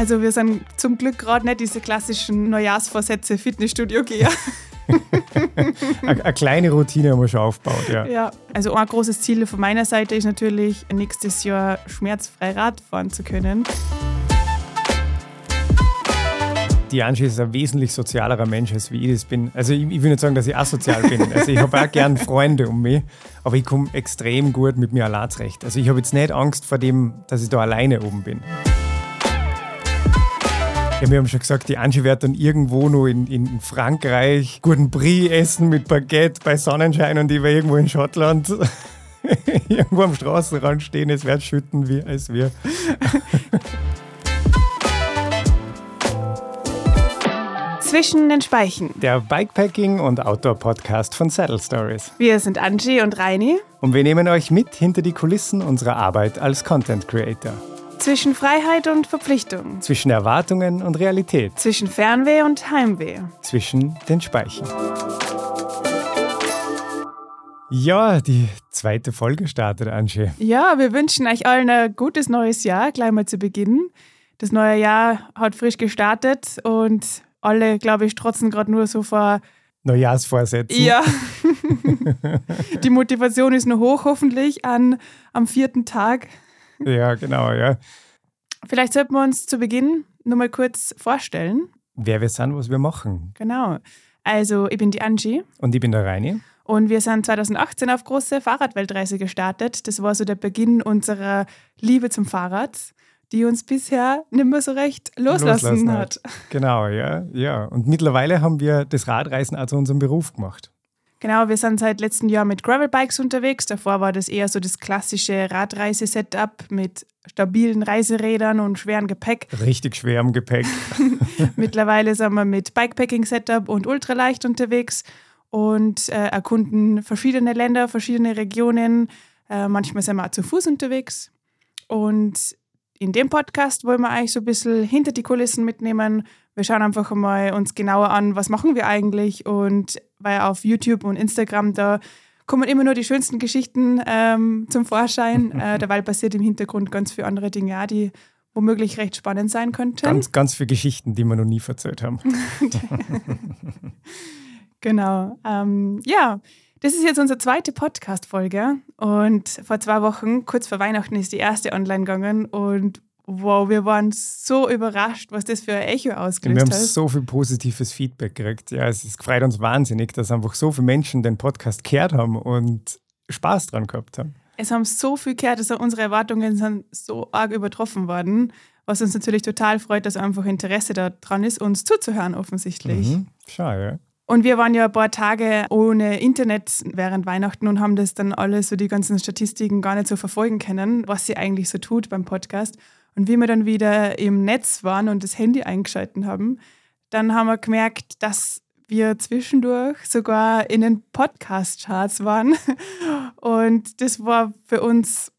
Also wir sind zum Glück gerade nicht diese klassischen Neujahrsvorsätze Fitnessstudio gehe. Eine kleine Routine haben wir schon aufgebaut, ja. Ja, also ein großes Ziel von meiner Seite ist natürlich, nächstes Jahr schmerzfrei Rad fahren zu können. Die Angie ist ein wesentlich sozialerer Mensch, als wie ich das bin. Also ich, ich will nicht sagen, dass ich asozial bin. Also ich habe auch gern Freunde um mich, aber ich komme extrem gut mit mir allein zurecht. Also ich habe jetzt nicht Angst vor dem, dass ich da alleine oben bin. Ja, wir haben schon gesagt, die Angie wird dann irgendwo noch in, in Frankreich guten Brie essen mit Baguette bei Sonnenschein und ich war irgendwo in Schottland irgendwo am Straßenrand stehen, es wird schütten, wie, als wir. Zwischen den Speichen. Der Bikepacking- und Outdoor-Podcast von Saddle Stories. Wir sind Angie und Reini. Und wir nehmen euch mit hinter die Kulissen unserer Arbeit als Content Creator. Zwischen Freiheit und Verpflichtung. Zwischen Erwartungen und Realität. Zwischen Fernweh und Heimweh. Zwischen den Speichen. Ja, die zweite Folge startet, Angie. Ja, wir wünschen euch allen ein gutes neues Jahr, gleich mal zu Beginn. Das neue Jahr hat frisch gestartet und alle, glaube ich, strotzen gerade nur so vor. Neujahrsvorsätzen. Ja. Die Motivation ist nur hoch, hoffentlich, an, am vierten Tag. Ja, genau, ja. Vielleicht sollten wir uns zu Beginn nur mal kurz vorstellen. Wer wir sind, was wir machen. Genau. Also, ich bin die Angie. Und ich bin der Reini. Und wir sind 2018 auf große Fahrradweltreise gestartet. Das war so der Beginn unserer Liebe zum Fahrrad die uns bisher nicht mehr so recht loslassen, loslassen hat. hat. Genau, ja, ja. Und mittlerweile haben wir das Radreisen also unserem Beruf gemacht. Genau, wir sind seit letztem Jahr mit Gravelbikes unterwegs. Davor war das eher so das klassische Radreise-Setup mit stabilen Reiserädern und schwerem Gepäck. Richtig schwerem Gepäck. Mittlerweile sind wir mit Bikepacking-Setup und ultraleicht unterwegs und äh, erkunden verschiedene Länder, verschiedene Regionen. Äh, manchmal sind wir auch zu Fuß unterwegs. Und in dem Podcast wollen wir eigentlich so ein bisschen hinter die Kulissen mitnehmen. Wir schauen einfach mal uns genauer an, was machen wir eigentlich und weil auf YouTube und Instagram da kommen immer nur die schönsten Geschichten ähm, zum Vorschein. äh, dabei passiert im Hintergrund ganz viele andere Dinge, auch, die womöglich recht spannend sein könnten. Ganz, ganz viele Geschichten, die wir noch nie erzählt haben. genau. Ähm, ja, das ist jetzt unsere zweite Podcast-Folge und vor zwei Wochen, kurz vor Weihnachten, ist die erste online gegangen und wow, wir waren so überrascht, was das für ein Echo ausgelöst hat. Wir haben so viel positives Feedback gekriegt. Ja, es freut uns wahnsinnig, dass einfach so viele Menschen den Podcast gehört haben und Spaß dran gehabt haben. Es haben so viel gehört, also unsere Erwartungen sind so arg übertroffen worden, was uns natürlich total freut, dass einfach Interesse daran ist, uns zuzuhören offensichtlich. Mhm. Schade. Und wir waren ja ein paar Tage ohne Internet während Weihnachten und haben das dann alles, so die ganzen Statistiken gar nicht so verfolgen können, was sie eigentlich so tut beim Podcast. Und wie wir dann wieder im Netz waren und das Handy eingeschalten haben, dann haben wir gemerkt, dass wir zwischendurch sogar in den Podcast-Charts waren. Und das war für uns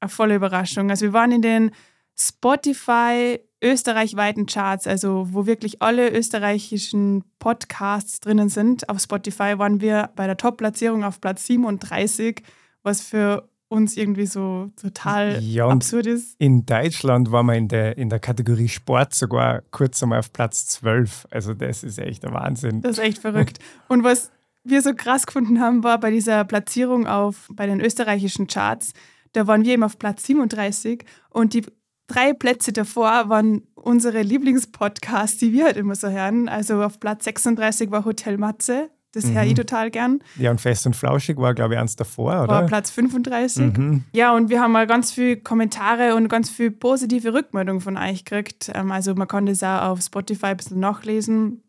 eine volle Überraschung. Also wir waren in den Spotify österreichweiten Charts, also wo wirklich alle österreichischen Podcasts drinnen sind. Auf Spotify waren wir bei der Top-Platzierung auf Platz 37, was für uns irgendwie so total ja, absurd ist. In Deutschland waren wir in der, in der Kategorie Sport sogar kurz einmal auf Platz 12. Also das ist echt der Wahnsinn. Das ist echt verrückt. Und was wir so krass gefunden haben, war bei dieser Platzierung auf, bei den österreichischen Charts, da waren wir eben auf Platz 37 und die drei Plätze davor waren unsere Lieblingspodcasts, die wir halt immer so hören. Also auf Platz 36 war Hotel Matze. Das mhm. höre ich total gern. Ja, und Fest und Flauschig war, glaube ich, eins davor, oder? War Platz 35. Mhm. Ja, und wir haben mal ganz viele Kommentare und ganz viel positive Rückmeldungen von euch gekriegt. Ähm, also man kann das auch auf Spotify ein bisschen nachlesen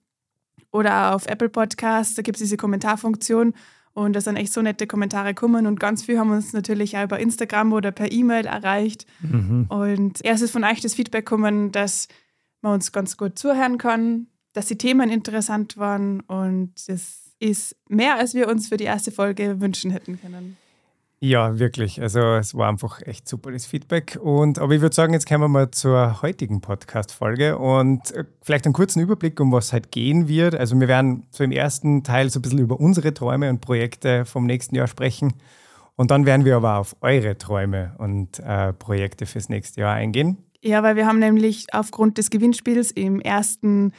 oder auch auf Apple Podcasts. Da gibt es diese Kommentarfunktion. Und da sind echt so nette Kommentare gekommen und ganz viel haben uns natürlich auch über Instagram oder per E-Mail erreicht. Mhm. Und erst ist von euch das Feedback gekommen, dass man uns ganz gut zuhören kann, dass die Themen interessant waren und das ist mehr, als wir uns für die erste Folge wünschen hätten können. Ja, wirklich. Also es war einfach echt super das Feedback. Und aber ich würde sagen, jetzt kommen wir mal zur heutigen Podcast-Folge und äh, vielleicht einen kurzen Überblick, um was halt gehen wird. Also wir werden so im ersten Teil so ein bisschen über unsere Träume und Projekte vom nächsten Jahr sprechen. Und dann werden wir aber auf eure Träume und äh, Projekte fürs nächste Jahr eingehen. Ja, weil wir haben nämlich aufgrund des Gewinnspiels im ersten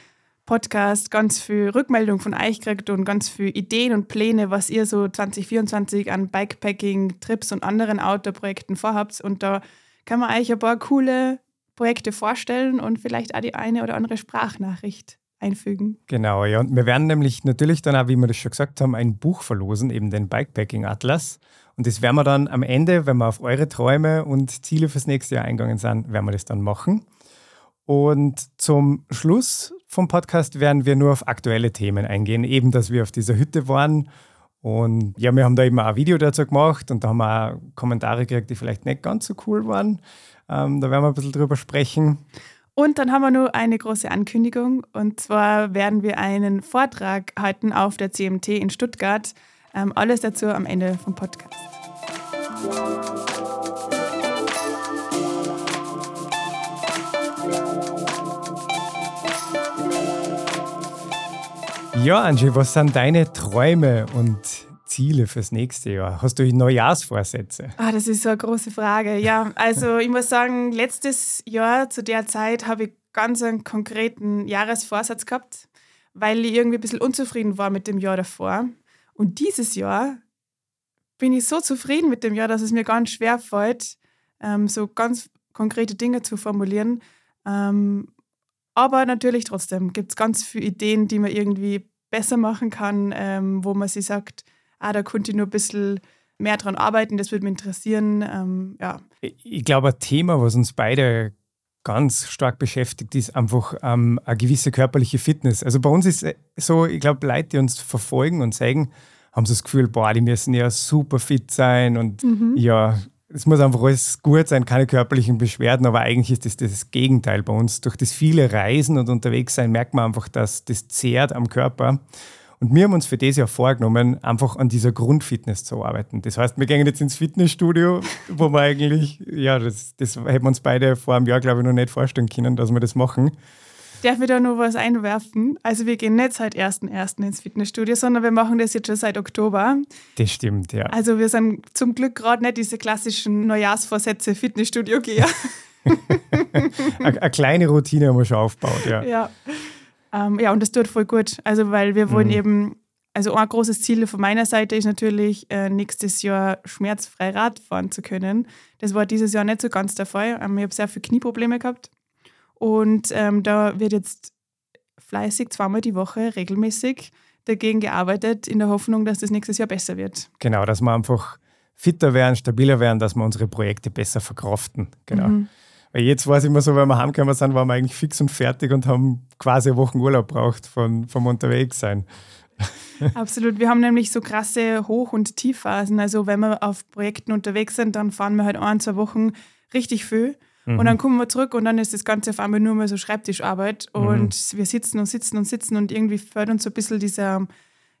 Podcast ganz viel Rückmeldung von euch gekriegt und ganz viele Ideen und Pläne, was ihr so 2024 an Bikepacking, Trips und anderen Outdoor-Projekten vorhabt. Und da kann man euch ein paar coole Projekte vorstellen und vielleicht auch die eine oder andere Sprachnachricht einfügen. Genau, ja. Und wir werden nämlich natürlich dann auch, wie wir das schon gesagt haben, ein Buch verlosen, eben den Bikepacking Atlas. Und das werden wir dann am Ende, wenn wir auf eure Träume und Ziele fürs nächste Jahr eingegangen sind, werden wir das dann machen. Und zum Schluss vom Podcast werden wir nur auf aktuelle Themen eingehen, eben dass wir auf dieser Hütte waren. Und ja, wir haben da eben auch ein Video dazu gemacht und da haben wir auch Kommentare gekriegt, die vielleicht nicht ganz so cool waren. Ähm, da werden wir ein bisschen drüber sprechen. Und dann haben wir nur eine große Ankündigung. Und zwar werden wir einen Vortrag halten auf der CMT in Stuttgart. Ähm, alles dazu am Ende vom Podcast. Ja, Angie, was sind deine Träume und Ziele fürs nächste Jahr? Hast du Neujahrsvorsätze? Ah, das ist so eine große Frage. Ja, also ich muss sagen, letztes Jahr zu der Zeit habe ich ganz einen konkreten Jahresvorsatz gehabt, weil ich irgendwie ein bisschen unzufrieden war mit dem Jahr davor. Und dieses Jahr bin ich so zufrieden mit dem Jahr, dass es mir ganz schwer fällt, ähm, so ganz konkrete Dinge zu formulieren. Aber natürlich trotzdem gibt es ganz viele Ideen, die man irgendwie besser machen kann, ähm, wo man sich sagt, ah, da könnte ich nur ein bisschen mehr dran arbeiten, das würde mich interessieren. Ähm, ja. Ich glaube, ein Thema, was uns beide ganz stark beschäftigt, ist einfach ähm, eine gewisse körperliche Fitness. Also bei uns ist so, ich glaube, Leute, die uns verfolgen und zeigen, haben so das Gefühl, boah, die müssen ja super fit sein und mhm. ja, es muss einfach alles gut sein, keine körperlichen Beschwerden, aber eigentlich ist das das Gegenteil bei uns. Durch das viele Reisen und unterwegs sein merkt man einfach, dass das zehrt am Körper. Und wir haben uns für das Jahr vorgenommen, einfach an dieser Grundfitness zu arbeiten. Das heißt, wir gehen jetzt ins Fitnessstudio, wo wir eigentlich, ja, das, das hätten wir uns beide vor einem Jahr, glaube ich, noch nicht vorstellen können, dass wir das machen. Darf ich da noch was einwerfen? Also wir gehen nicht seit 1.1. ins Fitnessstudio, sondern wir machen das jetzt schon seit Oktober. Das stimmt, ja. Also wir sind zum Glück gerade nicht diese klassischen Neujahrsvorsätze Fitnessstudio-Geher. eine kleine Routine haben wir schon aufgebaut, ja. Ja. Ähm, ja, und das tut voll gut. Also, weil wir wollen mhm. eben, also ein großes Ziel von meiner Seite ist natürlich, äh, nächstes Jahr schmerzfrei Rad fahren zu können. Das war dieses Jahr nicht so ganz der Fall. Ähm, ich habe sehr viele Knieprobleme gehabt. Und ähm, da wird jetzt fleißig zweimal die Woche regelmäßig dagegen gearbeitet, in der Hoffnung, dass das nächstes Jahr besser wird. Genau, dass wir einfach fitter werden, stabiler werden, dass wir unsere Projekte besser verkraften. Genau. Mhm. Weil jetzt war es immer so, wenn wir heimgekommen sind, waren wir eigentlich fix und fertig und haben quasi eine Woche Urlaub braucht von, vom Unterwegssein. Absolut. Wir haben nämlich so krasse Hoch- und Tiefphasen. Also wenn wir auf Projekten unterwegs sind, dann fahren wir halt ein, zwei Wochen richtig viel. Mhm. Und dann kommen wir zurück und dann ist das Ganze auf einmal nur mehr so Schreibtischarbeit. Mhm. Und wir sitzen und sitzen und sitzen und irgendwie fördern uns so ein bisschen dieser,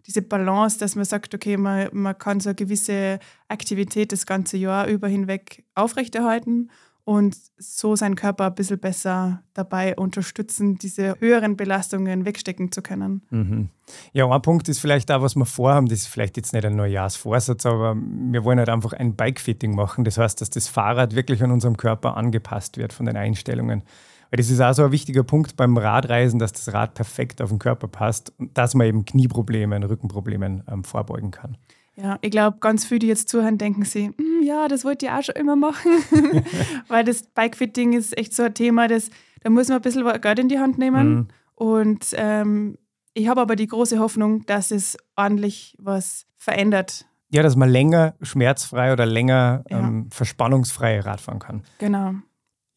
diese Balance, dass man sagt, okay, man, man kann so eine gewisse Aktivität das ganze Jahr über hinweg aufrechterhalten und so seinen Körper ein bisschen besser dabei unterstützen, diese höheren Belastungen wegstecken zu können. Mhm. Ja, ein Punkt ist vielleicht auch, was wir vorhaben, das ist vielleicht jetzt nicht ein Neujahrsvorsatz, aber wir wollen halt einfach ein Bikefitting machen. Das heißt, dass das Fahrrad wirklich an unserem Körper angepasst wird von den Einstellungen. Weil das ist auch so ein wichtiger Punkt beim Radreisen, dass das Rad perfekt auf den Körper passt und dass man eben Knieproblemen, Rückenproblemen ähm, vorbeugen kann. Ja, ich glaube, ganz viele, die jetzt zuhören, denken sie, hm, ja, das wollte ich auch schon immer machen. Weil das Bikefitting ist echt so ein Thema, das, da muss man ein bisschen Geld in die Hand nehmen. Mhm. Und ähm, ich habe aber die große Hoffnung, dass es ordentlich was verändert. Ja, dass man länger schmerzfrei oder länger ja. ähm, verspannungsfrei Radfahren kann. Genau.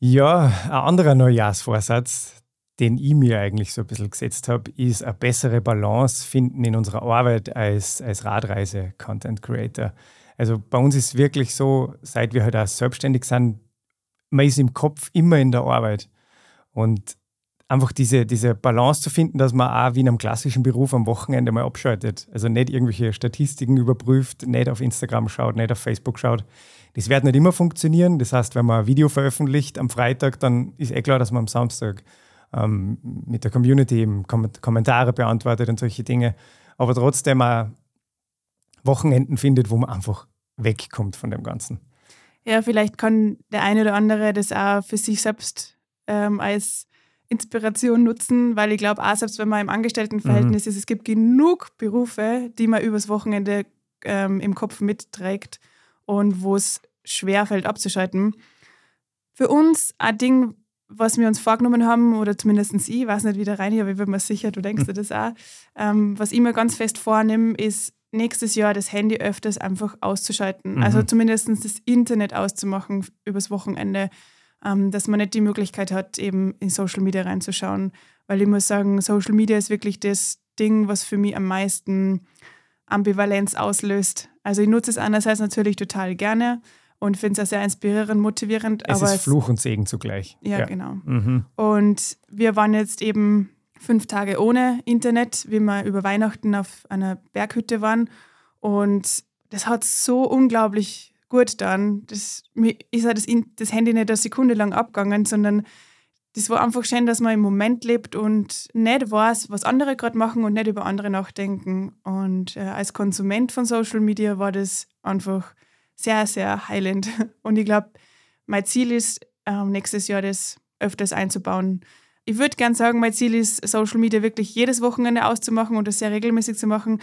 Ja, ein anderer Neujahrsvorsatz, den ich mir eigentlich so ein bisschen gesetzt habe, ist eine bessere Balance finden in unserer Arbeit als, als Radreise-Content-Creator. Also bei uns ist wirklich so, seit wir halt auch selbstständig sind, man ist im Kopf immer in der Arbeit. Und einfach diese, diese Balance zu finden, dass man auch wie in einem klassischen Beruf am Wochenende mal abschaltet. Also nicht irgendwelche Statistiken überprüft, nicht auf Instagram schaut, nicht auf Facebook schaut. Das wird nicht immer funktionieren. Das heißt, wenn man ein Video veröffentlicht am Freitag, dann ist eh klar, dass man am Samstag ähm, mit der Community eben Kommentare beantwortet und solche Dinge. Aber trotzdem auch Wochenenden findet, wo man einfach wegkommt von dem Ganzen. Ja, vielleicht kann der eine oder andere das auch für sich selbst ähm, als Inspiration nutzen, weil ich glaube, auch selbst wenn man im Angestelltenverhältnis mhm. ist, es gibt genug Berufe, die man übers Wochenende ähm, im Kopf mitträgt und wo es schwerfällt abzuschalten. Für uns ein Ding, was wir uns vorgenommen haben, oder zumindest ich, weiß nicht, wie der Reini, aber ich bin mir sicher, du denkst dir das auch, ähm, was ich mir ganz fest vornehme, ist nächstes Jahr das Handy öfters einfach auszuschalten. Mhm. Also zumindest das Internet auszumachen übers Wochenende, ähm, dass man nicht die Möglichkeit hat, eben in Social Media reinzuschauen. Weil ich muss sagen, Social Media ist wirklich das Ding, was für mich am meisten Ambivalenz auslöst. Also ich nutze es einerseits natürlich total gerne, und finde es auch sehr inspirierend, motivierend. Es aber ist Fluch und Segen zugleich. Ja, ja. genau. Mhm. Und wir waren jetzt eben fünf Tage ohne Internet, wie wir über Weihnachten auf einer Berghütte waren. Und das hat so unglaublich gut dann. Das ist ja das, das Handy nicht eine Sekunde lang abgegangen, sondern das war einfach schön, dass man im Moment lebt und nicht weiß, was andere gerade machen und nicht über andere nachdenken. Und äh, als Konsument von Social Media war das einfach sehr, sehr heilend. Und ich glaube, mein Ziel ist, ähm, nächstes Jahr das öfters einzubauen. Ich würde gerne sagen, mein Ziel ist, Social Media wirklich jedes Wochenende auszumachen und das sehr regelmäßig zu machen.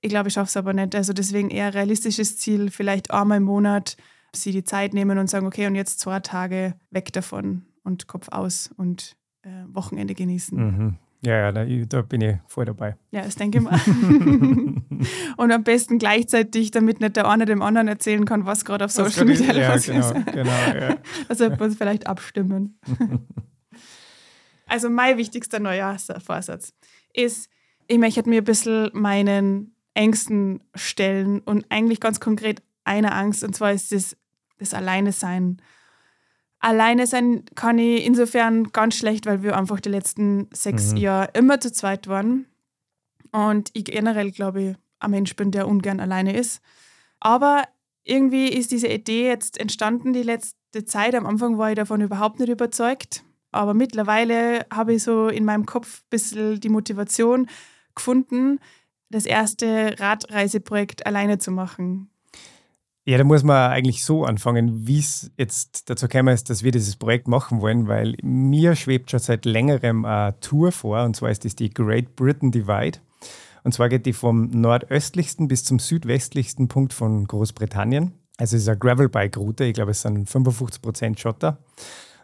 Ich glaube, ich schaffe es aber nicht. Also deswegen eher realistisches Ziel, vielleicht einmal im Monat sie die Zeit nehmen und sagen, okay, und jetzt zwei Tage weg davon und Kopf aus und äh, Wochenende genießen. Mhm. Ja, ja, da, da, bin ich voll dabei. Ja, das denke ich mal. und am besten gleichzeitig, damit nicht der eine dem anderen erzählen kann, was gerade auf Social Media ja, los genau, ist. Genau, ja. Da sollten wir uns vielleicht abstimmen. also mein wichtigster Neujahrsvorsatz ist, ich möchte mir ein bisschen meinen Ängsten stellen und eigentlich ganz konkret eine Angst, und zwar ist das, das Alleine sein Alleine sein kann ich insofern ganz schlecht, weil wir einfach die letzten sechs mhm. Jahre immer zu zweit waren. Und ich generell, glaube ich, ein Mensch bin, der ungern alleine ist. Aber irgendwie ist diese Idee jetzt entstanden die letzte Zeit. Am Anfang war ich davon überhaupt nicht überzeugt. Aber mittlerweile habe ich so in meinem Kopf ein bisschen die Motivation gefunden, das erste Radreiseprojekt alleine zu machen. Ja, da muss man eigentlich so anfangen, wie es jetzt dazu gekommen ist, dass wir dieses Projekt machen wollen, weil mir schwebt schon seit längerem eine Tour vor, und zwar ist das die Great Britain Divide. Und zwar geht die vom nordöstlichsten bis zum südwestlichsten Punkt von Großbritannien. Also es ist eine Gravelbike-Route, ich glaube, es sind 55 Prozent Schotter.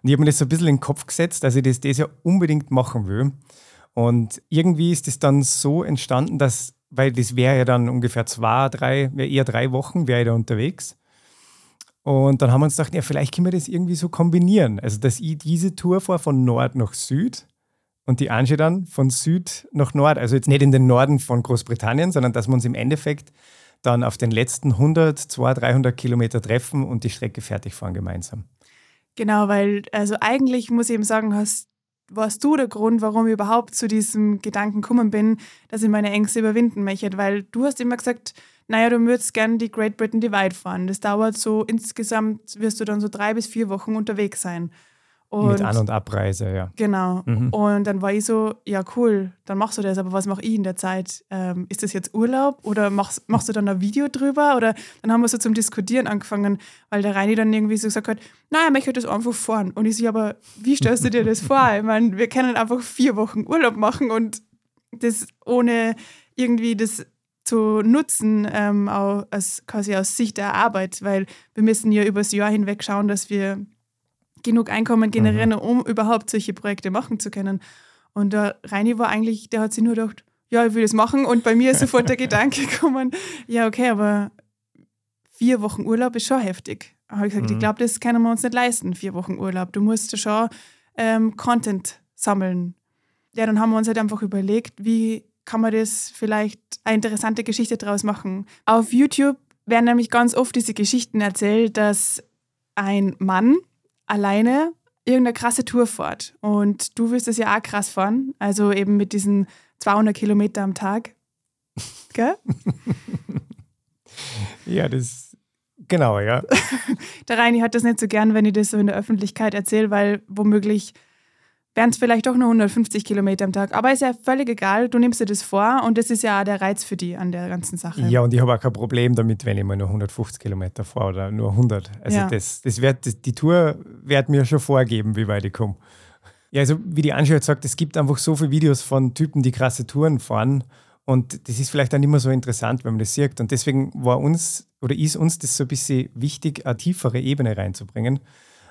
Und ich habe mir das so ein bisschen in den Kopf gesetzt, dass ich das dieses Jahr unbedingt machen will. Und irgendwie ist es dann so entstanden, dass weil das wäre ja dann ungefähr zwei, drei, eher drei Wochen, wäre ich da unterwegs. Und dann haben wir uns gedacht, ja, vielleicht können wir das irgendwie so kombinieren. Also, dass ich diese Tour fahre von Nord nach Süd und die Angie dann von Süd nach Nord. Also jetzt nicht in den Norden von Großbritannien, sondern dass wir uns im Endeffekt dann auf den letzten 100, 200, 300 Kilometer treffen und die Strecke fertig fahren gemeinsam. Genau, weil also eigentlich muss ich eben sagen, hast warst du der Grund, warum ich überhaupt zu diesem Gedanken gekommen bin, dass ich meine Ängste überwinden möchte. Weil du hast immer gesagt, naja, du würdest gerne die Great Britain Divide fahren. Das dauert so, insgesamt wirst du dann so drei bis vier Wochen unterwegs sein. Und Mit An- und Abreise, ja. Genau. Mhm. Und dann war ich so, ja cool, dann machst du das, aber was mache ich in der Zeit? Ähm, ist das jetzt Urlaub oder machst, machst du dann ein Video drüber? Oder dann haben wir so zum Diskutieren angefangen, weil der Reini dann irgendwie so gesagt hat, naja, ich möchte das einfach fahren. Und ich so, aber wie stellst du dir das vor? Ich meine, wir können einfach vier Wochen Urlaub machen und das ohne irgendwie das zu nutzen, ähm, auch als, quasi aus Sicht der Arbeit, weil wir müssen ja übers Jahr hinweg schauen, dass wir genug Einkommen generieren, mhm. um überhaupt solche Projekte machen zu können. Und der Reini war eigentlich, der hat sich nur gedacht, ja, ich will das machen. Und bei mir ist sofort der Gedanke gekommen, ja, okay, aber vier Wochen Urlaub ist schon heftig. Da habe ich gesagt, mhm. ich glaube, das können wir uns nicht leisten, vier Wochen Urlaub. Du musst schon ähm, Content sammeln. Ja, dann haben wir uns halt einfach überlegt, wie kann man das vielleicht eine interessante Geschichte daraus machen. Auf YouTube werden nämlich ganz oft diese Geschichten erzählt, dass ein Mann alleine irgendeine krasse Tour fährt. Und du wirst das ja auch krass fahren, also eben mit diesen 200 Kilometer am Tag. Gell? ja, das genau, ja. der Reini hat das nicht so gern, wenn ich das so in der Öffentlichkeit erzähle, weil womöglich wären es vielleicht doch nur 150 Kilometer am Tag. Aber ist ja völlig egal, du nimmst dir das vor und das ist ja auch der Reiz für die an der ganzen Sache. Ja, und ich habe auch kein Problem damit, wenn ich mal nur 150 Kilometer fahre oder nur 100. Also ja. das, das wird, die Tour wird mir schon vorgeben, wie weit ich komme. Ja, also wie die Anschau sagt, es gibt einfach so viele Videos von Typen, die krasse Touren fahren. Und das ist vielleicht dann immer so interessant, wenn man das sieht. Und deswegen war uns oder ist uns das so ein bisschen wichtig, eine tiefere Ebene reinzubringen,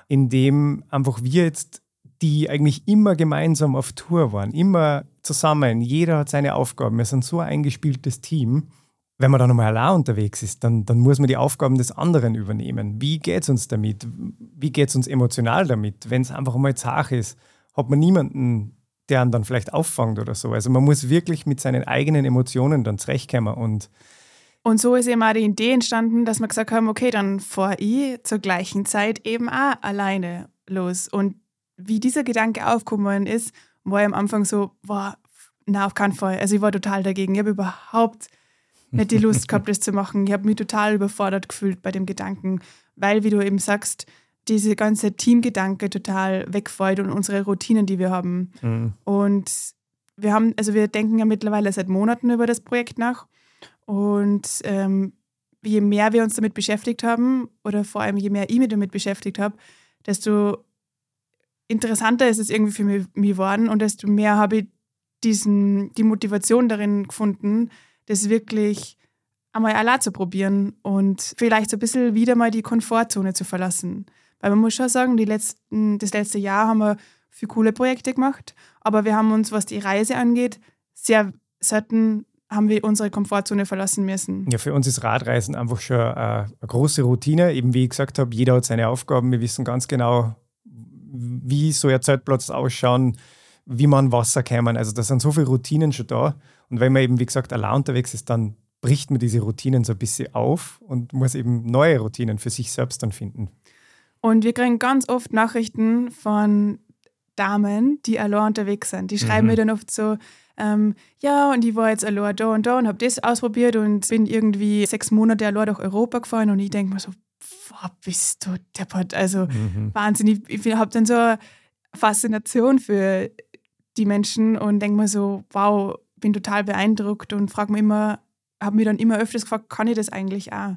indem einfach wir jetzt die eigentlich immer gemeinsam auf Tour waren, immer zusammen. Jeder hat seine Aufgaben. Wir sind so ein eingespieltes Team. Wenn man dann nochmal allein unterwegs ist, dann, dann muss man die Aufgaben des anderen übernehmen. Wie geht es uns damit? Wie geht es uns emotional damit? Wenn es einfach mal zach ist, hat man niemanden, der einen dann vielleicht auffangt oder so. Also man muss wirklich mit seinen eigenen Emotionen dann zurechtkommen und und so ist eben auch die Idee entstanden, dass wir gesagt haben, okay, dann fahre ich zur gleichen Zeit eben auch alleine los. Und wie dieser Gedanke aufgekommen ist, war ich am Anfang so, war na auf keinen Fall. Also ich war total dagegen. Ich habe überhaupt nicht die Lust gehabt, das zu machen. Ich habe mich total überfordert gefühlt bei dem Gedanken, weil, wie du eben sagst, diese ganze Teamgedanke total wegfällt und unsere Routinen, die wir haben. Mhm. Und wir haben, also wir denken ja mittlerweile seit Monaten über das Projekt nach. Und ähm, je mehr wir uns damit beschäftigt haben, oder vor allem je mehr ich mich damit beschäftigt habe, desto interessanter ist es irgendwie für mich, mich geworden und desto mehr habe ich diesen, die Motivation darin gefunden, das wirklich einmal allein zu probieren und vielleicht so ein bisschen wieder mal die Komfortzone zu verlassen. Weil man muss schon sagen, die letzten, das letzte Jahr haben wir viele coole Projekte gemacht, aber wir haben uns, was die Reise angeht, sehr selten haben wir unsere Komfortzone verlassen müssen. Ja, für uns ist Radreisen einfach schon eine, eine große Routine. Eben wie ich gesagt habe, jeder hat seine Aufgaben. Wir wissen ganz genau, wie so ein Zeltplatz ausschauen, wie man Wasser kämen. Also da sind so viele Routinen schon da. Und wenn man eben, wie gesagt, allein unterwegs ist, dann bricht man diese Routinen so ein bisschen auf und muss eben neue Routinen für sich selbst dann finden. Und wir kriegen ganz oft Nachrichten von Damen, die allein unterwegs sind. Die schreiben mhm. mir dann oft so, ähm, ja, und ich war jetzt allein da und da und habe das ausprobiert und bin irgendwie sechs Monate allein durch Europa gefahren und ich denke mir so, boah, bist du deppert. Also mhm. Wahnsinn. Ich, ich habe dann so eine Faszination für die Menschen und denke mir so, wow, bin total beeindruckt und frage mich immer, habe mir dann immer öfters gefragt, kann ich das eigentlich auch?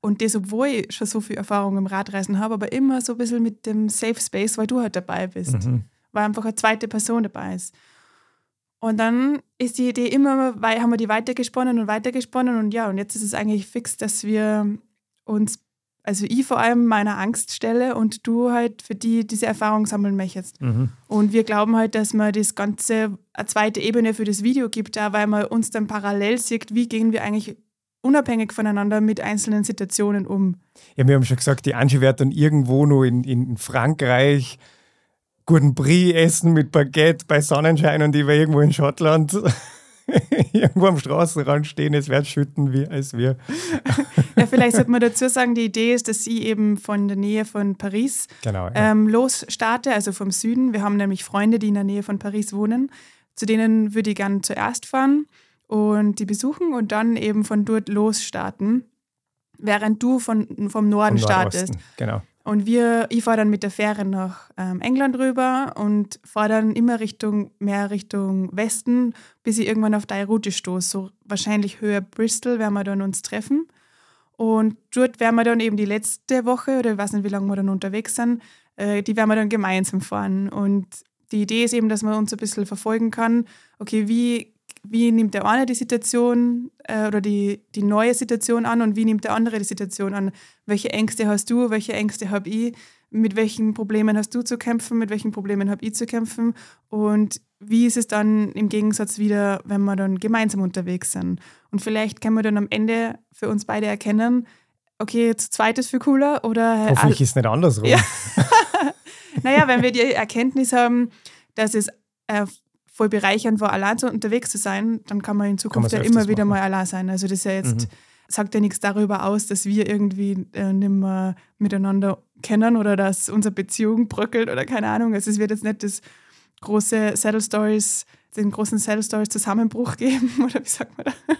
Und das, obwohl ich schon so viel Erfahrung im Radreisen habe, aber immer so ein bisschen mit dem Safe Space, weil du halt dabei bist. Mhm. Weil einfach eine zweite Person dabei ist. Und dann ist die Idee immer, weil haben wir die weitergesponnen und weitergesponnen und ja, und jetzt ist es eigentlich fix, dass wir uns also ich vor allem meiner Angst stelle und du halt für die diese Erfahrung sammeln möchtest. Mhm. Und wir glauben halt, dass man das Ganze eine zweite Ebene für das Video gibt, da weil man uns dann parallel sieht, wie gehen wir eigentlich unabhängig voneinander mit einzelnen Situationen um. Ja, wir haben schon gesagt, die Angie wird dann irgendwo nur in, in Frankreich guten Brie essen mit Baguette bei Sonnenschein und ich war irgendwo in Schottland irgendwo am Straßenrand stehen, es wird schütten wie als wir. vielleicht sollte man dazu sagen, die Idee ist, dass ich eben von der Nähe von Paris genau, ja. ähm, losstarte, also vom Süden. Wir haben nämlich Freunde, die in der Nähe von Paris wohnen. Zu denen würde ich gerne zuerst fahren und die besuchen und dann eben von dort losstarten, während du von, vom Norden vom startest. Genau. Und wir, ich fahre dann mit der Fähre nach ähm, England rüber und fahre dann immer Richtung, mehr Richtung Westen, bis ich irgendwann auf deine Route stoße. So wahrscheinlich höher Bristol werden wir dann uns treffen. Und dort werden wir dann eben die letzte Woche, oder ich weiß nicht, wie lange wir dann unterwegs sind, äh, die werden wir dann gemeinsam fahren. Und die Idee ist eben, dass man uns ein bisschen verfolgen kann, okay, wie wie nimmt der eine die Situation äh, oder die, die neue Situation an und wie nimmt der andere die Situation an? Welche Ängste hast du, welche Ängste habe ich? Mit welchen Problemen hast du zu kämpfen, mit welchen Problemen habe ich zu kämpfen? Und wie ist es dann im Gegensatz wieder, wenn wir dann gemeinsam unterwegs sind? Und vielleicht können wir dann am Ende für uns beide erkennen, okay, jetzt zweites für cooler oder. Hoffentlich ist es nicht andersrum. Ja. naja, wenn wir die Erkenntnis haben, dass es äh, voll bereichernd war, allein so unterwegs zu sein, dann kann man in Zukunft man ja immer wieder machen. mal allein sein. Also das ist ja jetzt, mhm. Sagt ja nichts darüber aus, dass wir irgendwie äh, nicht mehr miteinander kennen oder dass unsere Beziehung bröckelt oder keine Ahnung. Also es wird jetzt nicht das große Saddle Stories, den großen Saddle Stories Zusammenbruch geben oder wie sagt man da?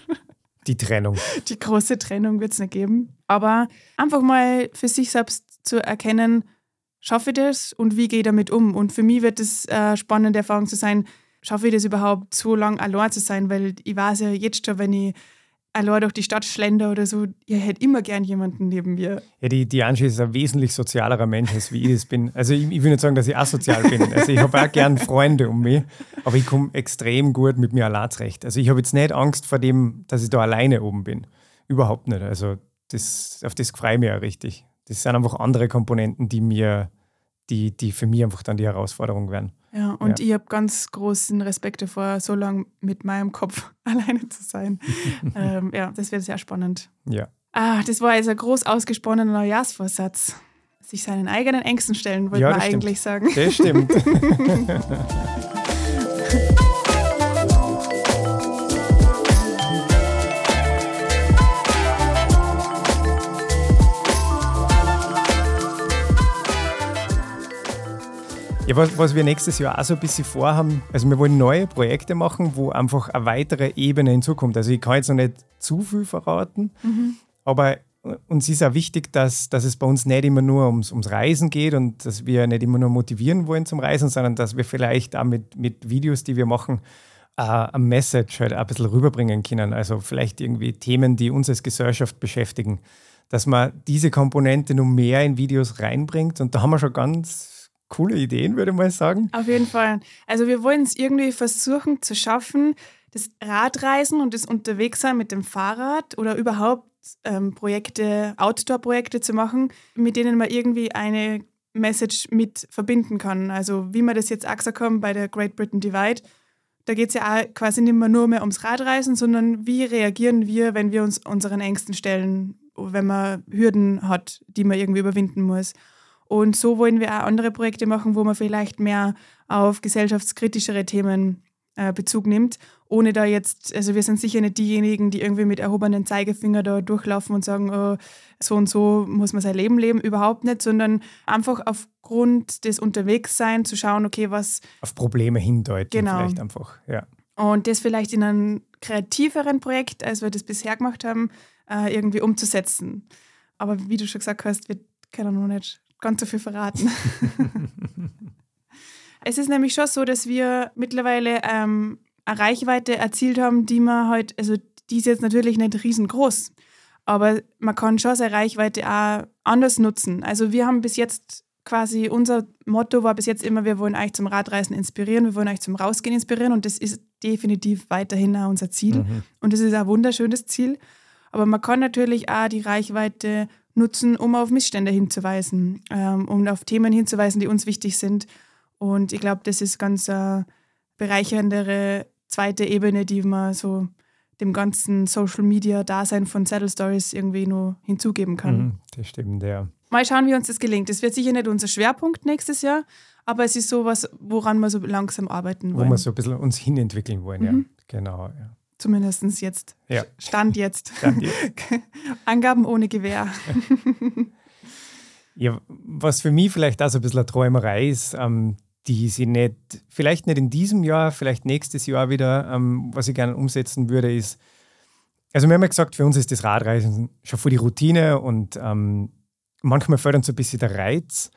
Die Trennung. Die große Trennung wird es nicht geben. Aber einfach mal für sich selbst zu erkennen, schaffe ich das und wie gehe ich damit um? Und für mich wird es eine spannende Erfahrung zu sein, schaffe ich das überhaupt so lange allein zu sein, weil ich weiß ja jetzt schon, wenn ich allein durch die Stadt schlender oder so, ich hätte immer gern jemanden neben mir. Ja, die, die Angie ist ein wesentlich sozialerer Mensch, als wie ich das bin. Also ich, ich will nicht sagen, dass ich asozial bin. Also ich habe auch gern Freunde um mich, aber ich komme extrem gut mit mir allein zurecht. Also ich habe jetzt nicht Angst vor dem, dass ich da alleine oben bin. Überhaupt nicht. Also das, auf das freue ich mich ja richtig. Das sind einfach andere Komponenten, die mir, die, die für mich einfach dann die Herausforderung werden. Ja, und ja. ich habe ganz großen Respekt davor, so lange mit meinem Kopf alleine zu sein. ähm, ja, das wird sehr spannend. Ja. Ah, das war jetzt ein groß ausgesponnener Neujahrsvorsatz. Sich seinen eigenen Ängsten stellen, wollte ja, man eigentlich sagen. Das stimmt. Ja, was, was wir nächstes Jahr auch so ein bisschen vorhaben, also wir wollen neue Projekte machen, wo einfach eine weitere Ebene hinzukommt. Also ich kann jetzt noch nicht zu viel verraten, mhm. aber uns ist auch wichtig, dass, dass es bei uns nicht immer nur ums, ums Reisen geht und dass wir nicht immer nur motivieren wollen zum Reisen, sondern dass wir vielleicht auch mit, mit Videos, die wir machen, äh, ein Message halt ein bisschen rüberbringen können. Also vielleicht irgendwie Themen, die uns als Gesellschaft beschäftigen. Dass man diese Komponente noch mehr in Videos reinbringt. Und da haben wir schon ganz coole Ideen, würde ich mal sagen. Auf jeden Fall. Also wir wollen es irgendwie versuchen zu schaffen, das Radreisen und das Unterwegssein mit dem Fahrrad oder überhaupt ähm, Projekte, Outdoor-Projekte zu machen, mit denen man irgendwie eine Message mit verbinden kann. Also wie wir das jetzt auch gesagt haben bei der Great Britain Divide, da geht es ja auch quasi nicht mehr nur mehr ums Radreisen, sondern wie reagieren wir, wenn wir uns unseren Ängsten stellen, wenn man Hürden hat, die man irgendwie überwinden muss. Und so wollen wir auch andere Projekte machen, wo man vielleicht mehr auf gesellschaftskritischere Themen äh, Bezug nimmt, ohne da jetzt, also wir sind sicher nicht diejenigen, die irgendwie mit erhobenen Zeigefinger da durchlaufen und sagen, oh, so und so muss man sein Leben leben, überhaupt nicht, sondern einfach aufgrund des Unterwegsseins zu schauen, okay, was... Auf Probleme hindeuten genau. vielleicht einfach, ja. Und das vielleicht in einem kreativeren Projekt, als wir das bisher gemacht haben, äh, irgendwie umzusetzen. Aber wie du schon gesagt hast, wir können noch nicht ganz so viel verraten. es ist nämlich schon so, dass wir mittlerweile ähm, eine Reichweite erzielt haben, die man halt, also die ist jetzt natürlich nicht riesengroß, aber man kann schon seine Reichweite auch anders nutzen. Also wir haben bis jetzt quasi, unser Motto war bis jetzt immer, wir wollen euch zum Radreisen inspirieren, wir wollen euch zum Rausgehen inspirieren und das ist definitiv weiterhin auch unser Ziel. Mhm. Und das ist ein wunderschönes Ziel. Aber man kann natürlich auch die Reichweite nutzen, um auf Missstände hinzuweisen, ähm, um auf Themen hinzuweisen, die uns wichtig sind. Und ich glaube, das ist ganz eine bereicherndere zweite Ebene, die man so dem ganzen Social Media Dasein von Saddle Stories irgendwie nur hinzugeben kann. Mhm, das stimmt, ja. Mal schauen, wie uns das gelingt. Das wird sicher nicht unser Schwerpunkt nächstes Jahr, aber es ist sowas, woran wir so langsam arbeiten wollen. Wo wir so ein bisschen uns hinentwickeln wollen, mhm. ja. Genau, ja. Zumindest jetzt. Ja. Stand jetzt. Stand jetzt. Angaben ohne Gewähr. ja, was für mich vielleicht auch so ein bisschen eine Träumerei ist, ähm, die sie nicht, vielleicht nicht in diesem Jahr, vielleicht nächstes Jahr wieder, ähm, was ich gerne umsetzen würde, ist, also wir haben ja gesagt, für uns ist das Radreisen schon vor die Routine und ähm, manchmal fördert so ein bisschen der Reiz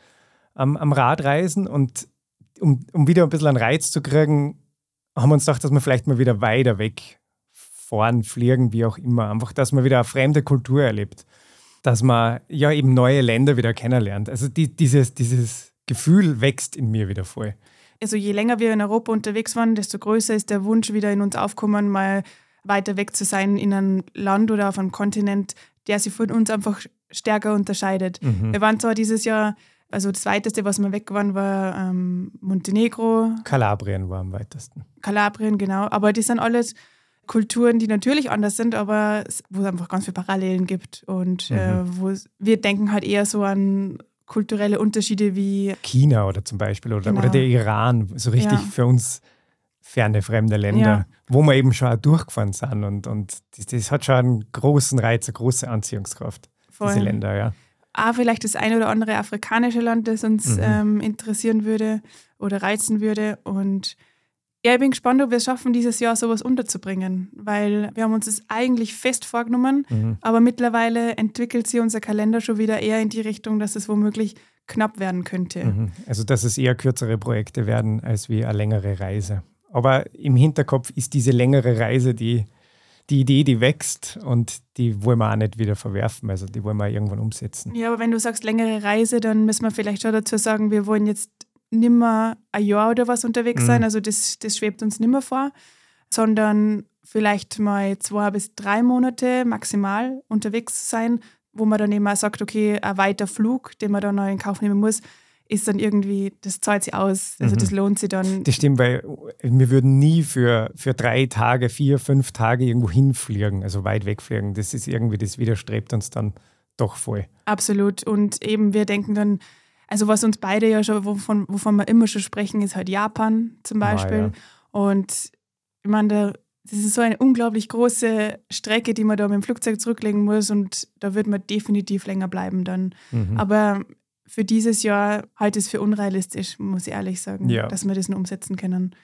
am Radreisen und um, um wieder ein bisschen einen Reiz zu kriegen, haben wir uns gedacht, dass wir vielleicht mal wieder weiter weg fahren, fliegen, wie auch immer. Einfach, dass man wieder eine fremde Kultur erlebt. Dass man ja eben neue Länder wieder kennenlernt. Also die, dieses, dieses Gefühl wächst in mir wieder voll. Also je länger wir in Europa unterwegs waren, desto größer ist der Wunsch wieder in uns aufkommen, mal weiter weg zu sein in einem Land oder auf einem Kontinent, der sich von uns einfach stärker unterscheidet. Mhm. Wir waren zwar dieses Jahr, also das weiteste, was wir weg waren, war ähm, Montenegro. Kalabrien war am weitesten. Kalabrien, genau. Aber die sind alles Kulturen, die natürlich anders sind, aber wo es einfach ganz viele Parallelen gibt. Und äh, mhm. äh, wo wir denken halt eher so an kulturelle Unterschiede wie China oder zum Beispiel oder, genau. oder der Iran, so richtig ja. für uns ferne fremde Länder, ja. wo wir eben schon auch durchgefahren sind. Und, und das, das, hat schon einen großen Reiz, eine große Anziehungskraft, Voll. diese Länder, ja. Ah, vielleicht das eine oder andere afrikanische Land, das uns mhm. ähm, interessieren würde oder reizen würde. Und ja, ich bin gespannt, ob wir es schaffen, dieses Jahr sowas unterzubringen, weil wir haben uns das eigentlich fest vorgenommen, mhm. aber mittlerweile entwickelt sich unser Kalender schon wieder eher in die Richtung, dass es womöglich knapp werden könnte. Mhm. Also dass es eher kürzere Projekte werden als wie eine längere Reise. Aber im Hinterkopf ist diese längere Reise die, die Idee, die wächst und die wollen wir auch nicht wieder verwerfen. Also die wollen wir irgendwann umsetzen. Ja, aber wenn du sagst längere Reise, dann müssen wir vielleicht schon dazu sagen, wir wollen jetzt nimmer ein Jahr oder was unterwegs mhm. sein. Also das, das schwebt uns nimmer vor, sondern vielleicht mal zwei bis drei Monate maximal unterwegs sein, wo man dann eben auch sagt, okay, ein weiter Flug, den man dann noch in Kauf nehmen muss, ist dann irgendwie, das zahlt sich aus, also mhm. das lohnt sich dann. Das stimmt, weil wir würden nie für, für drei Tage, vier, fünf Tage irgendwo hinfliegen, also weit wegfliegen. Das ist irgendwie, das widerstrebt uns dann doch voll. Absolut. Und eben, wir denken dann, also was uns beide ja schon, wovon, wovon wir immer schon sprechen, ist halt Japan zum Beispiel. Ah, ja. Und ich meine, das ist so eine unglaublich große Strecke, die man da mit dem Flugzeug zurücklegen muss und da wird man definitiv länger bleiben dann. Mhm. Aber für dieses Jahr halte ich es für unrealistisch, muss ich ehrlich sagen, ja. dass wir das nur umsetzen können.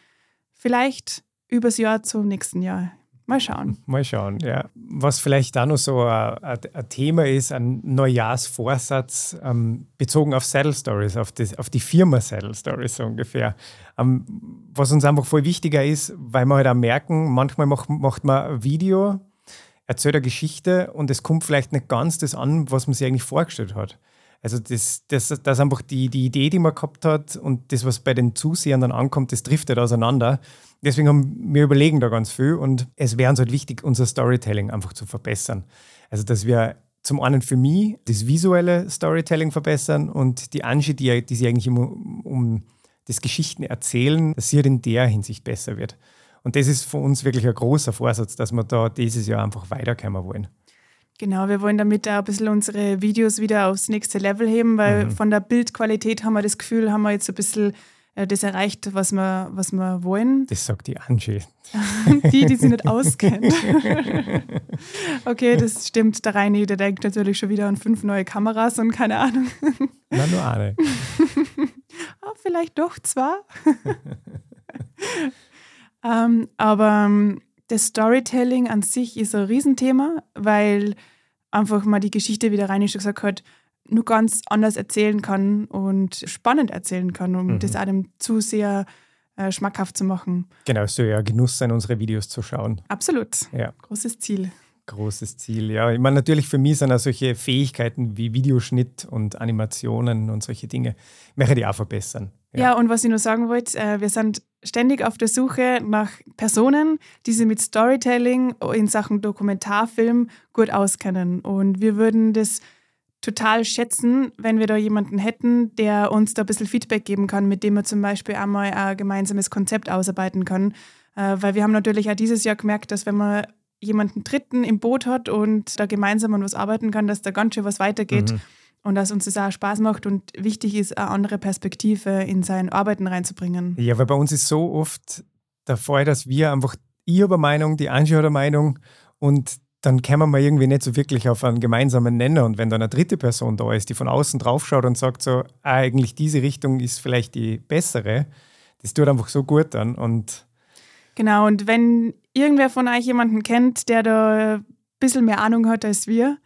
Vielleicht übers Jahr zum nächsten Jahr. Mal schauen. Mal schauen, ja. Was vielleicht da noch so ein, Thema ist, ein Neujahrsvorsatz ähm, bezogen auf Saddle Stories, auf, das, auf die Firma Saddle Stories so ungefähr. Ähm, was uns einfach voll wichtiger ist, weil wir halt auch merken, manchmal macht, macht man ein Video, erzählt eine Geschichte und es kommt vielleicht nicht ganz das an, was man sich eigentlich vorgestellt hat. Also das, das, das einfach die, die Idee, die man gehabt hat und das, was bei den Zusehern dann ankommt, das driftet auseinander. Deswegen haben wir überlegen da ganz viel und es wäre uns halt wichtig, unser Storytelling einfach zu verbessern. Also dass wir zum einen für mich das visuelle Storytelling verbessern und die Angie, die, die sich eigentlich um, um das Geschichten erzählen, dass sie halt in der Hinsicht besser wird. Und das ist für uns wirklich ein großer Vorsatz, dass wir da dieses Jahr einfach weiterkommen wollen. Genau, wir wollen damit auch ein bisschen unsere Videos wieder aufs nächste Level heben, weil mhm. von der Bildqualität haben wir das Gefühl, haben wir jetzt ein bisschen äh, das erreicht, was wir, was wir wollen. Das sagt die Angie. die, die sie nicht auskennt. okay, das stimmt. Der Reini, der denkt natürlich schon wieder an fünf neue Kameras und keine Ahnung. Na, nur eine. oh, vielleicht doch zwei. ähm, aber ähm, das Storytelling an sich ist ein Riesenthema, weil einfach mal die Geschichte, wie der Reini schon gesagt hat, nur ganz anders erzählen kann und spannend erzählen kann, um mhm. das einem zu sehr äh, schmackhaft zu machen. Genau, es soll ja Genuss sein, unsere Videos zu schauen. Absolut. Ja. Großes Ziel. Großes Ziel, ja. Ich meine, natürlich für mich sind auch solche Fähigkeiten wie Videoschnitt und Animationen und solche Dinge, möchte ich auch verbessern. Ja. ja, und was ich nur sagen wollte, äh, wir sind ständig auf der Suche nach Personen, die sich mit Storytelling in Sachen Dokumentarfilm gut auskennen. Und wir würden das total schätzen, wenn wir da jemanden hätten, der uns da ein bisschen Feedback geben kann, mit dem wir zum Beispiel einmal ein gemeinsames Konzept ausarbeiten können. Äh, weil wir haben natürlich auch dieses Jahr gemerkt, dass wenn man jemanden Dritten im Boot hat und da gemeinsam an was arbeiten kann, dass da ganz schön was weitergeht. Mhm und dass uns das auch Spaß macht und wichtig ist, eine andere Perspektive in sein Arbeiten reinzubringen. Ja, weil bei uns ist so oft der Fall, dass wir einfach, ich habe eine Meinung, die Angie hat eine Meinung und dann kommen wir irgendwie nicht so wirklich auf einen gemeinsamen Nenner. Und wenn dann eine dritte Person da ist, die von außen draufschaut und sagt so, ah, eigentlich diese Richtung ist vielleicht die bessere, das tut einfach so gut dann. Und genau, und wenn irgendwer von euch jemanden kennt, der da ein bisschen mehr Ahnung hat als wir,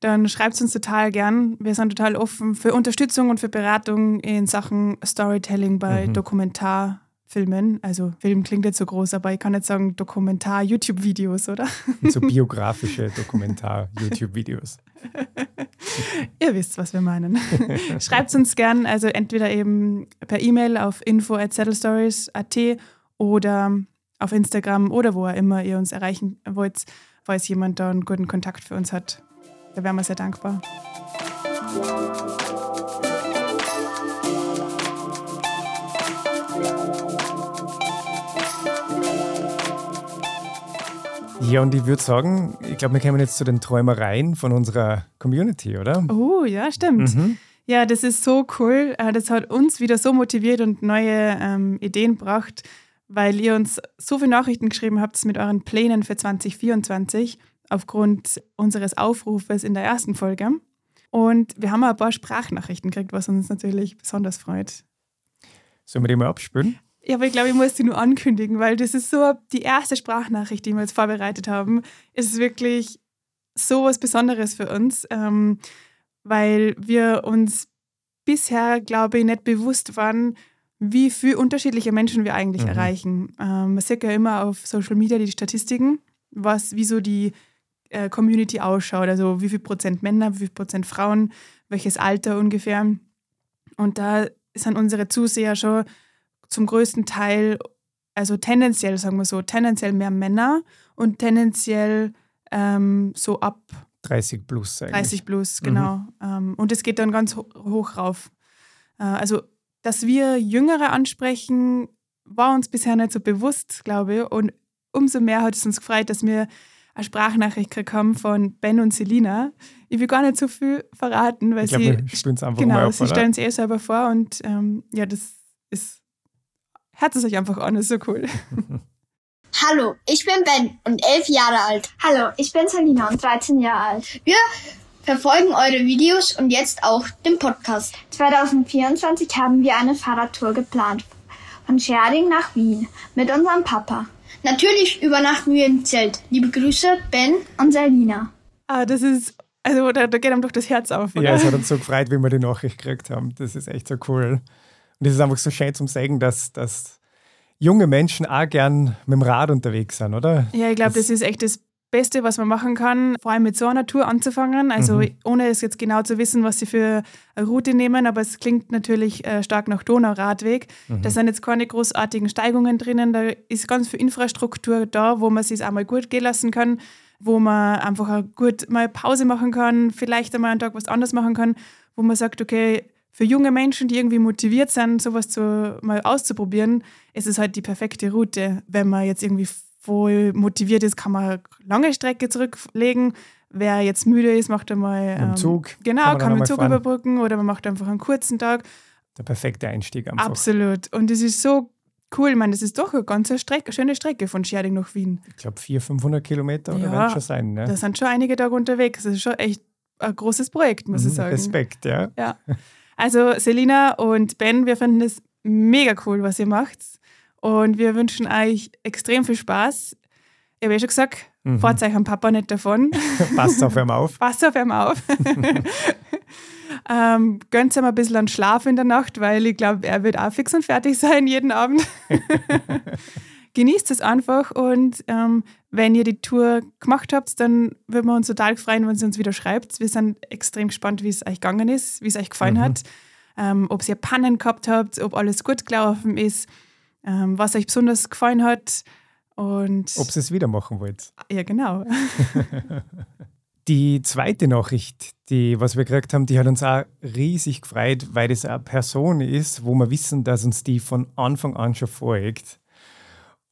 dann schreibt es uns total gern. Wir sind total offen für Unterstützung und für Beratung in Sachen Storytelling bei mhm. Dokumentarfilmen. Also Film klingt jetzt so groß, aber ich kann nicht sagen Dokumentar-YouTube-Videos, oder? So biografische Dokumentar-YouTube-Videos. Ihr wisst, was wir meinen. Schreibt es uns gern, also entweder eben per E-Mail auf info at info@saddlestories.at oder auf Instagram oder wo auch immer ihr uns erreichen wollt, falls jemand da einen guten Kontakt für uns hat. Da wären wir sehr dankbar. Ja, und ich würde sagen, ich glaube, wir kommen jetzt zu den Träumereien von unserer Community, oder? Oh, ja, stimmt. Mhm. Ja, das ist so cool. Äh, das hat uns wieder so motiviert und neue ähm, Ideen gebracht, weil ihr uns so viele Nachrichten geschrieben habt mit euren Plänen für 2024 aufgrund unseres Aufrufes in der ersten Folge. Und wir haben ein paar Sprachnachrichten gekriegt, was uns natürlich besonders freut. Sollen wir die mal abspülen? Ja, aber ich glaube, ich muss die nur ankündigen, weil das ist so die erste Sprachnachricht, die wir jetzt vorbereitet haben. Es ist wirklich so was Besonderes für uns, ähm, weil wir uns bisher, glaube ich, nicht bewusst waren, wie viele unterschiedliche Menschen wir eigentlich mhm. erreichen. Ähm, man sieht ja immer auf Social Media die Statistiken, was, wie so die äh, Community ausschaut. Also wie viel Prozent Männer, wie viel Prozent Frauen, welches Alter ungefähr. Und da sind unsere Zuseher schon zum größten Teil, also tendenziell, sagen wir so, tendenziell mehr Männer und tendenziell ähm, so ab 30 plus eigentlich. 30 plus, genau. Mhm. Ähm, und es geht dann ganz hoch rauf. Äh, also, dass wir Jüngere ansprechen, war uns bisher nicht so bewusst, glaube ich. Und umso mehr hat es uns gefreut, dass wir eine Sprachnachricht haben von Ben und Selina. Ich will gar nicht so viel verraten, weil ich sie. es einfach genau, mal auf, sie stellen es eh selber vor und ähm, ja, das ist. Hört es euch einfach an, ist so cool. Hallo, ich bin Ben und elf Jahre alt. Hallo, ich bin Selina und 13 Jahre alt. Wir verfolgen eure Videos und jetzt auch den Podcast. 2024 haben wir eine Fahrradtour geplant. Von Scherding nach Wien mit unserem Papa. Natürlich übernachten wir im Zelt. Liebe Grüße, Ben und Selina. Ah, das ist, also da, da geht einem doch das Herz auf, oder? Ja, es hat uns so gefreut, wie wir die Nachricht gekriegt haben. Das ist echt so cool. Und es ist einfach so schön zum Sagen, dass, dass junge Menschen auch gern mit dem Rad unterwegs sind, oder? Ja, ich glaube, das, das, ist echt das Beste, was man machen kann, vor allem mit so einer Tour anzufangen. Also mhm. ohne es jetzt genau zu wissen, was sie für eine Route nehmen, aber es klingt natürlich äh, stark nach Donauradweg. Mhm. Da sind jetzt keine großartigen Steigungen drinnen, da ist ganz viel Infrastruktur da, wo man sich einmal gut gehen lassen kann, wo man einfach gut mal Pause machen kann, vielleicht einmal einen Tag was anderes machen kann, wo man sagt, okay, für junge Menschen, die irgendwie motiviert sind, sowas zu, mal auszuprobieren, ist es halt die perfekte Route. Wenn man jetzt irgendwie voll motiviert ist, kann man lange Strecke zurücklegen. Wer jetzt müde ist, macht einmal ähm, Zug. Genau, kann, kann mit Zug fahren. überbrücken oder man macht einfach einen kurzen Tag. Der perfekte Einstieg einfach. Absolut. Und es ist so cool. Ich meine, das ist doch eine ganz Strecke, schöne Strecke von Scherding nach Wien. Ich glaube, 400, 500 Kilometer ja, werden schon sein. Ne? Da sind schon einige Tage unterwegs. Das ist schon echt ein großes Projekt, muss mhm, ich sagen. Respekt, ja. Ja. Also Selina und Ben, wir finden es mega cool, was ihr macht. Und wir wünschen euch extrem viel Spaß. Ich habe ja schon gesagt, mhm. fahrt euch am Papa nicht davon. Passt auf ihm auf. Passt auf ihm auf. ähm, gönnt ihm ein bisschen an Schlaf in der Nacht, weil ich glaube, er wird auch fix und fertig sein jeden Abend. Genießt es einfach und ähm, wenn ihr die Tour gemacht habt, dann würden wir uns total freuen, wenn ihr uns wieder schreibt. Wir sind extrem gespannt, wie es euch gegangen ist, wie es euch gefallen mhm. hat, ähm, ob ihr Pannen gehabt habt, ob alles gut gelaufen ist, ähm, was euch besonders gefallen hat und ob ihr es wieder machen wollt. Ja, genau. Die zweite Nachricht, die was wir gekriegt haben, die hat uns auch riesig gefreut, weil das eine Person ist, wo wir wissen, dass uns die von Anfang an schon folgt.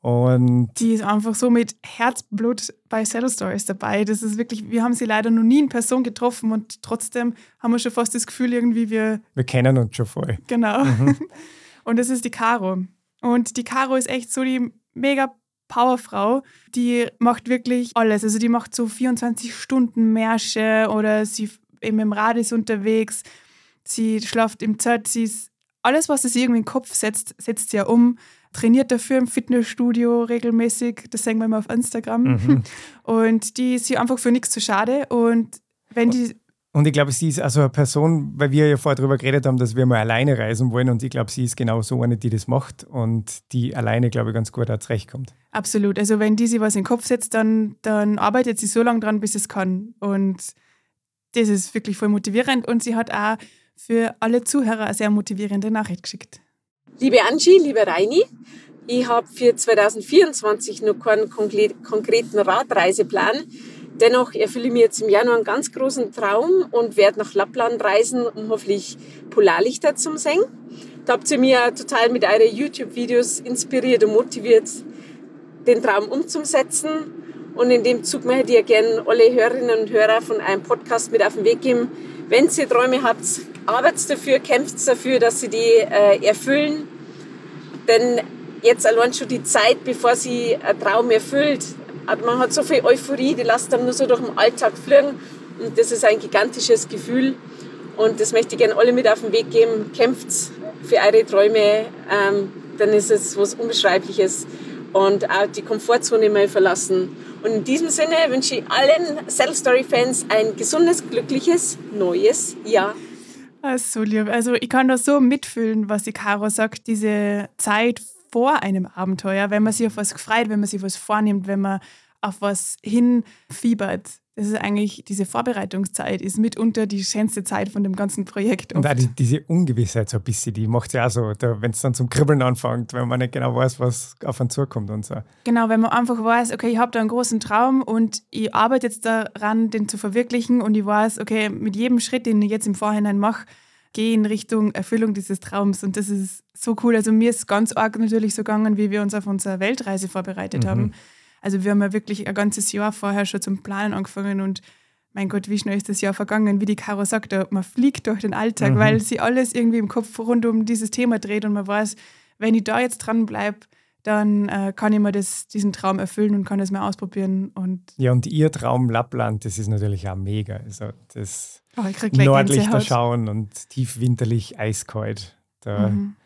Und die ist einfach so mit Herzblut bei Saddle Stories dabei. Das ist wirklich, wir haben sie leider noch nie in Person getroffen und trotzdem haben wir schon fast das Gefühl, irgendwie wir. Wir kennen uns schon voll. Genau. Mhm. Und das ist die Caro. Und die Caro ist echt so die mega Powerfrau. Die macht wirklich alles. Also die macht so 24 Stunden Märsche oder sie eben im Rad ist unterwegs. Sie schlaft im Zelt. Sie ist alles, was sie irgendwie in den Kopf setzt, setzt sie ja um trainiert dafür im Fitnessstudio regelmäßig. Das sehen wir immer auf Instagram. Mhm. Und die ist hier einfach für nichts zu schade. Und wenn die. Und ich glaube, sie ist also eine Person, weil wir ja vorher darüber geredet haben, dass wir mal alleine reisen wollen. Und ich glaube, sie ist genau so eine, die das macht und die alleine, glaube ich, ganz gut auch zurechtkommt. Absolut. Also, wenn die sich was in den Kopf setzt, dann, dann arbeitet sie so lange dran, bis es kann. Und das ist wirklich voll motivierend. Und sie hat auch für alle Zuhörer eine sehr motivierende Nachricht geschickt. Liebe Angie, liebe Reini, ich habe für 2024 noch keinen konkreten Radreiseplan. Dennoch erfülle ich mir jetzt im Januar einen ganz großen Traum und werde nach Lappland reisen, um hoffentlich Polarlichter zu sehen. Da habt ihr mir total mit euren YouTube-Videos inspiriert und motiviert, den Traum umzusetzen. Und in dem Zug möchte ich gerne alle Hörerinnen und Hörer von einem Podcast mit auf den Weg geben. Wenn ihr Träume habt, arbeitet dafür, kämpft dafür, dass sie die äh, erfüllen. Denn jetzt allein schon die Zeit, bevor sie einen Traum erfüllt, man hat so viel Euphorie, die lasst dann nur so durch den Alltag fliegen. Und das ist ein gigantisches Gefühl. Und das möchte ich gerne alle mit auf den Weg geben. Kämpft für eure Träume, ähm, dann ist es was Unbeschreibliches. Und auch die Komfortzone mal verlassen. Und in diesem Sinne wünsche ich allen Self-Story-Fans ein gesundes, glückliches, neues Jahr. Ah, so lieb. Also ich kann da so mitfühlen, was die Caro sagt, diese Zeit vor einem Abenteuer, wenn man sich auf was freut, wenn man sich was vornimmt, wenn man auf was hinfiebert. Das ist eigentlich, diese Vorbereitungszeit ist mitunter die schönste Zeit von dem ganzen Projekt. Und auch die, diese Ungewissheit so ein bisschen, die macht ja auch so, wenn es dann zum Kribbeln anfängt, wenn man nicht genau weiß, was auf einen zukommt und so. Genau, wenn man einfach weiß, okay, ich habe da einen großen Traum und ich arbeite jetzt daran, den zu verwirklichen und ich weiß, okay, mit jedem Schritt, den ich jetzt im Vorhinein mache, gehe in Richtung Erfüllung dieses Traums und das ist so cool. Also mir ist ganz arg natürlich so gegangen, wie wir uns auf unsere Weltreise vorbereitet mhm. haben also wir haben ja wirklich ein ganzes Jahr vorher schon zum Planen angefangen und mein Gott, wie schnell ist das Jahr vergangen? Wie die Caro sagte, man fliegt durch den Alltag, mhm. weil sie alles irgendwie im Kopf rund um dieses Thema dreht und man weiß, wenn ich da jetzt dran bleibe, dann äh, kann ich mir das, diesen Traum erfüllen und kann das mal ausprobieren. Und ja, und ihr Traum Lappland, das ist natürlich auch mega. Also das oh, Nordlichter schauen und tiefwinterlich eiskalt. Da, mhm.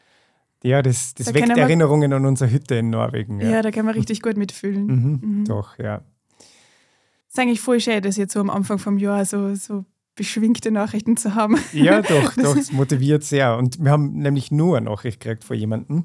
Ja, das, das da weckt Erinnerungen an unsere Hütte in Norwegen. Ja, ja da kann man richtig gut mitfühlen. Mhm, mhm. Doch, ja. Das ist eigentlich voll schön, das jetzt so am Anfang vom Jahr so, so beschwingte Nachrichten zu haben. Ja, doch, doch, es motiviert sehr. Und wir haben nämlich nur eine Nachricht gekriegt von jemandem.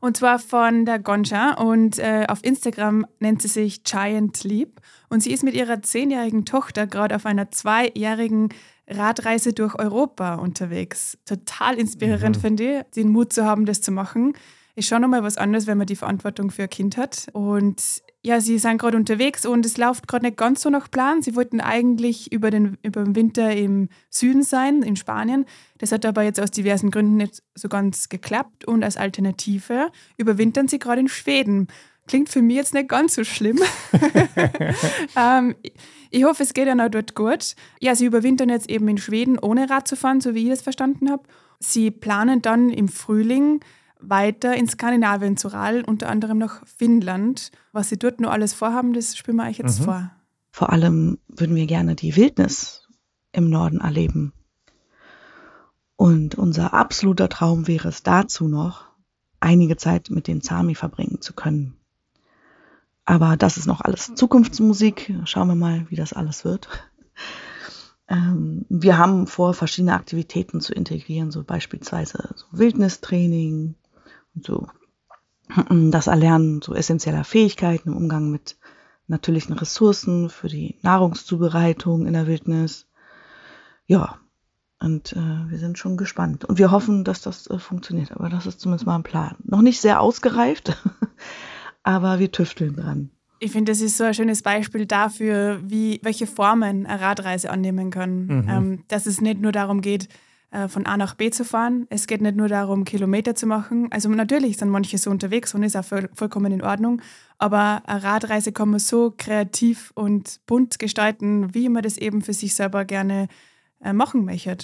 Und zwar von der Gonja und äh, auf Instagram nennt sie sich Giant Leap und sie ist mit ihrer zehnjährigen Tochter gerade auf einer zweijährigen Radreise durch Europa unterwegs. Total inspirierend mhm. finde ich, den Mut zu haben, das zu machen. Ist schon nochmal was anderes, wenn man die Verantwortung für ein Kind hat. Und ja, sie sind gerade unterwegs und es läuft gerade nicht ganz so nach Plan. Sie wollten eigentlich über den, über den Winter im Süden sein, in Spanien. Das hat aber jetzt aus diversen Gründen nicht so ganz geklappt. Und als Alternative überwintern sie gerade in Schweden. Klingt für mich jetzt nicht ganz so schlimm. ähm, ich hoffe, es geht ihnen auch dort gut. Ja, sie überwintern jetzt eben in Schweden, ohne Rad zu fahren, so wie ich es verstanden habe. Sie planen dann im Frühling weiter in Skandinavien zu radeln, unter anderem nach Finnland. Was sie dort nur alles vorhaben, das spielen wir euch jetzt mhm. vor. Vor allem würden wir gerne die Wildnis im Norden erleben. Und unser absoluter Traum wäre es dazu noch, einige Zeit mit den Sami verbringen zu können. Aber das ist noch alles Zukunftsmusik. Schauen wir mal, wie das alles wird. Ähm, wir haben vor, verschiedene Aktivitäten zu integrieren, so beispielsweise so Wildnistraining so das Erlernen so essentieller Fähigkeiten im Umgang mit natürlichen Ressourcen für die Nahrungszubereitung in der Wildnis. Ja, und äh, wir sind schon gespannt. Und wir hoffen, dass das äh, funktioniert. Aber das ist zumindest mal ein Plan. Noch nicht sehr ausgereift, aber wir tüfteln dran. Ich finde, das ist so ein schönes Beispiel dafür, wie, welche Formen eine Radreise annehmen kann. Mhm. Ähm, dass es nicht nur darum geht, äh, von A nach B zu fahren. Es geht nicht nur darum, Kilometer zu machen. Also natürlich sind manche so unterwegs und ist auch voll, vollkommen in Ordnung. Aber eine Radreise kann man so kreativ und bunt gestalten, wie man das eben für sich selber gerne äh, machen möchte.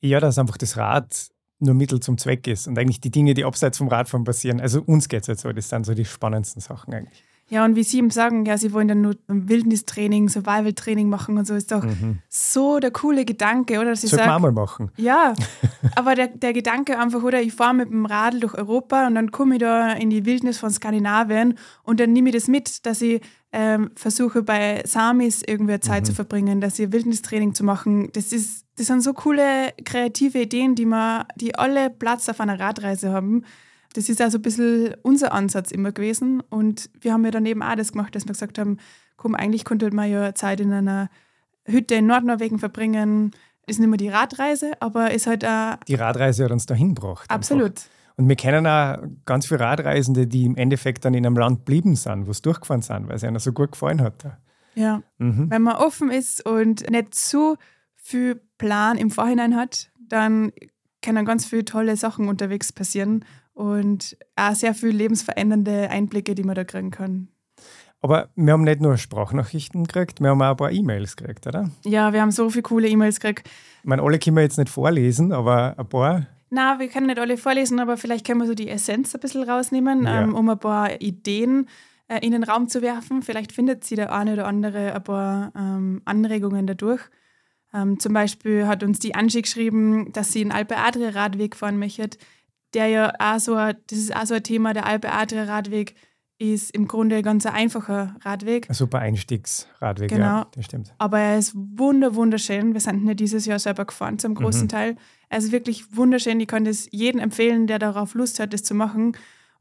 Ja, dass einfach das Rad nur Mittel zum Zweck ist und eigentlich die Dinge, die abseits vom Radfahren passieren, also uns geht es jetzt so, das sind so die spannendsten Sachen eigentlich. Ja, und wie Sie ihm sagen, ja, Sie wollen dann nur Wildnistraining, Survival-Training machen und so, ist doch mhm. so der coole Gedanke, oder? Dass ich man auch mal machen. Ja, aber der, der Gedanke einfach, oder ich fahre mit dem Radl durch Europa und dann komme ich da in die Wildnis von Skandinavien und dann nehme ich das mit, dass ich ähm, versuche bei Samis irgendwie Zeit mhm. zu verbringen, dass ich Wildnistraining zu machen. Das ist das sind so coole kreative Ideen, die, man, die alle Platz auf einer Radreise haben. Das ist also ein bisschen unser Ansatz immer gewesen. Und wir haben ja dann eben auch das gemacht, dass wir gesagt haben, komm, eigentlich konnte man ja Zeit in einer Hütte in Nordnorwegen verbringen. Ist nicht mehr die Radreise, aber ist halt auch. Die Radreise hat uns dahin gebracht. Absolut. Einfach. Und wir kennen auch ganz viele Radreisende, die im Endeffekt dann in einem Land blieben sind, wo sie durchgefahren sind, weil es ihnen so gut gefallen hat. Ja, mhm. wenn man offen ist und nicht zu viel Plan im Vorhinein hat, dann können ganz viele tolle Sachen unterwegs passieren und auch sehr viele lebensverändernde Einblicke, die man da kriegen kann. Aber wir haben nicht nur Sprachnachrichten gekriegt, wir haben auch ein paar E-Mails gekriegt, oder? Ja, wir haben so viele coole E-Mails gekriegt. Ich meine, alle können wir jetzt nicht vorlesen, aber ein paar. Na, wir können nicht alle vorlesen, aber vielleicht können wir so die Essenz ein bisschen rausnehmen, ja. ähm, um ein paar Ideen äh, in den Raum zu werfen. Vielleicht findet sie der eine oder andere ein paar ähm, Anregungen dadurch. Ähm, zum Beispiel hat uns die Angie geschrieben, dass sie einen Alpe-Adria-Radweg fahren möchte, der ja auch so, das ist auch so ein Thema, der Alpe-Adria-Radweg ist im Grunde ein ganz einfacher Radweg. Ein super Einstiegsradweg, Genau. ja, das stimmt. Aber er ist wunder, wunderschön. Wir sind nicht dieses Jahr selber gefahren zum großen Mhm. Teil. Er ist wirklich wunderschön. Ich kann das jedem empfehlen, der darauf Lust hat, das zu machen.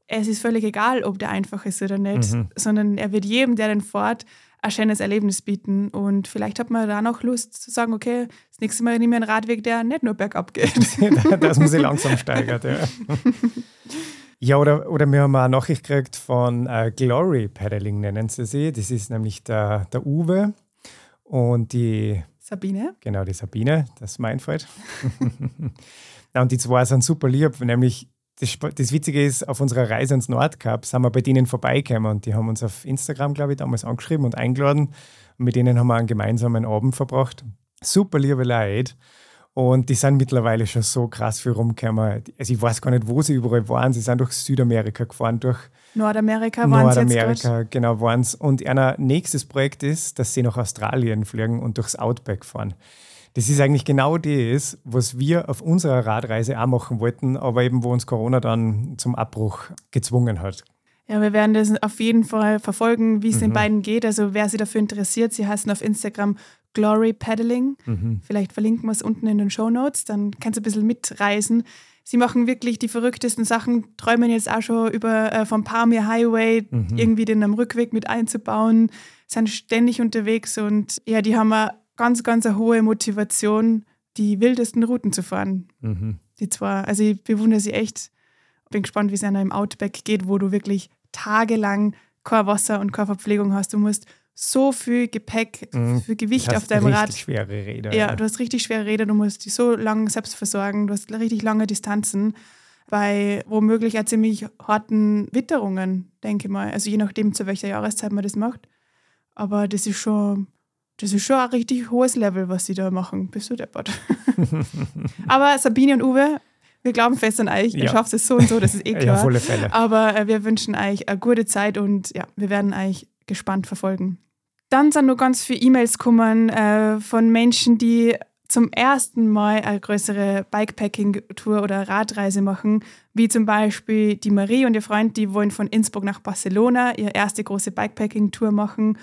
Es ist völlig egal, ob der einfach ist oder nicht, Mhm. sondern er wird jedem, der den fährt, ein schönes Erlebnis bieten. Und vielleicht hat man da noch Lust zu sagen, okay, das nächste Mal nehme ich einen Radweg, der nicht nur bergab geht. dass man sich langsam steigert. Ja, ja oder, oder wir haben auch eine Nachricht gekriegt von äh, Glory Paddling, nennen sie sie. Das ist nämlich der, der Uwe und die, Sabine? genau, die Sabine, das ist mein Freund. ja, und die zwei sind super lieb, nämlich das, das Witzige ist, auf unserer Reise ins Nordkap sind wir bei denen vorbeigekommen und die haben uns auf Instagram, glaube ich, damals angeschrieben und eingeladen. Und mit denen haben wir einen gemeinsamen Abend verbracht. Super liebe Leute. Und die sind mittlerweile schon so krass viel rumgekommen. Also ich weiß gar nicht, wo sie überall waren. Sie sind durch Südamerika gefahren, durch Nordamerika waren. Nordamerika, genau, waren es. Und ihr nächstes Projekt ist, dass sie nach Australien fliegen und durchs Outback fahren. Das ist eigentlich genau das, was wir auf unserer Radreise auch machen wollten, aber eben wo uns Corona dann zum Abbruch gezwungen hat. Ja, wir werden das auf jeden Fall verfolgen, wie es den Mhm. beiden geht. Also wer sie dafür interessiert, sie heißen auf Instagram Glory Paddling. Mhm. Vielleicht verlinken wir es unten in den Show Notes, dann kannst du ein bisschen mitreisen. Sie machen wirklich die verrücktesten Sachen, träumen jetzt auch schon über äh, vom Palmyra Highway Mhm. irgendwie den am Rückweg mit einzubauen, sind ständig unterwegs und ja, die haben eine ganz, ganz eine hohe Motivation, die wildesten Routen zu fahren. Mhm. Die zwar, also ich bewundere sie echt. Bin gespannt, wie es einer im Outback geht, wo du wirklich tagelang kein Wasser und keine Verpflegung hast. Du musst so viel Gepäck, Mhm. viel Gewicht auf deinem richtig Rad. schwere Räder. Ja, du hast richtig schwere Räder, du musst dich so lange selbst versorgen, du hast richtig lange Distanzen bei womöglich auch ziemlich harten Witterungen, denke ich mal. Also je nachdem, zu welcher Jahreszeit man das macht. Aber das ist schon, das ist schon ein richtig hohes Level, was sie da machen. Bist du deppert. Aber Sabine und Uwe, wir glauben fest an euch. Ihr Ja. schafft es so und so, das ist eh Ja, klar. auf alle Fälle. Aber äh, wir wünschen euch eine gute Zeit und ja, wir werden euch gespannt verfolgen. Dann sind noch ganz viele E-Mails gekommen äh, von Menschen, die zum ersten Mal eine größere Bikepacking-Tour oder Radreise machen, wie zum Beispiel die Marie und ihr Freund, die wollen von Innsbruck nach Barcelona ihre erste große Bikepacking-Tour machen.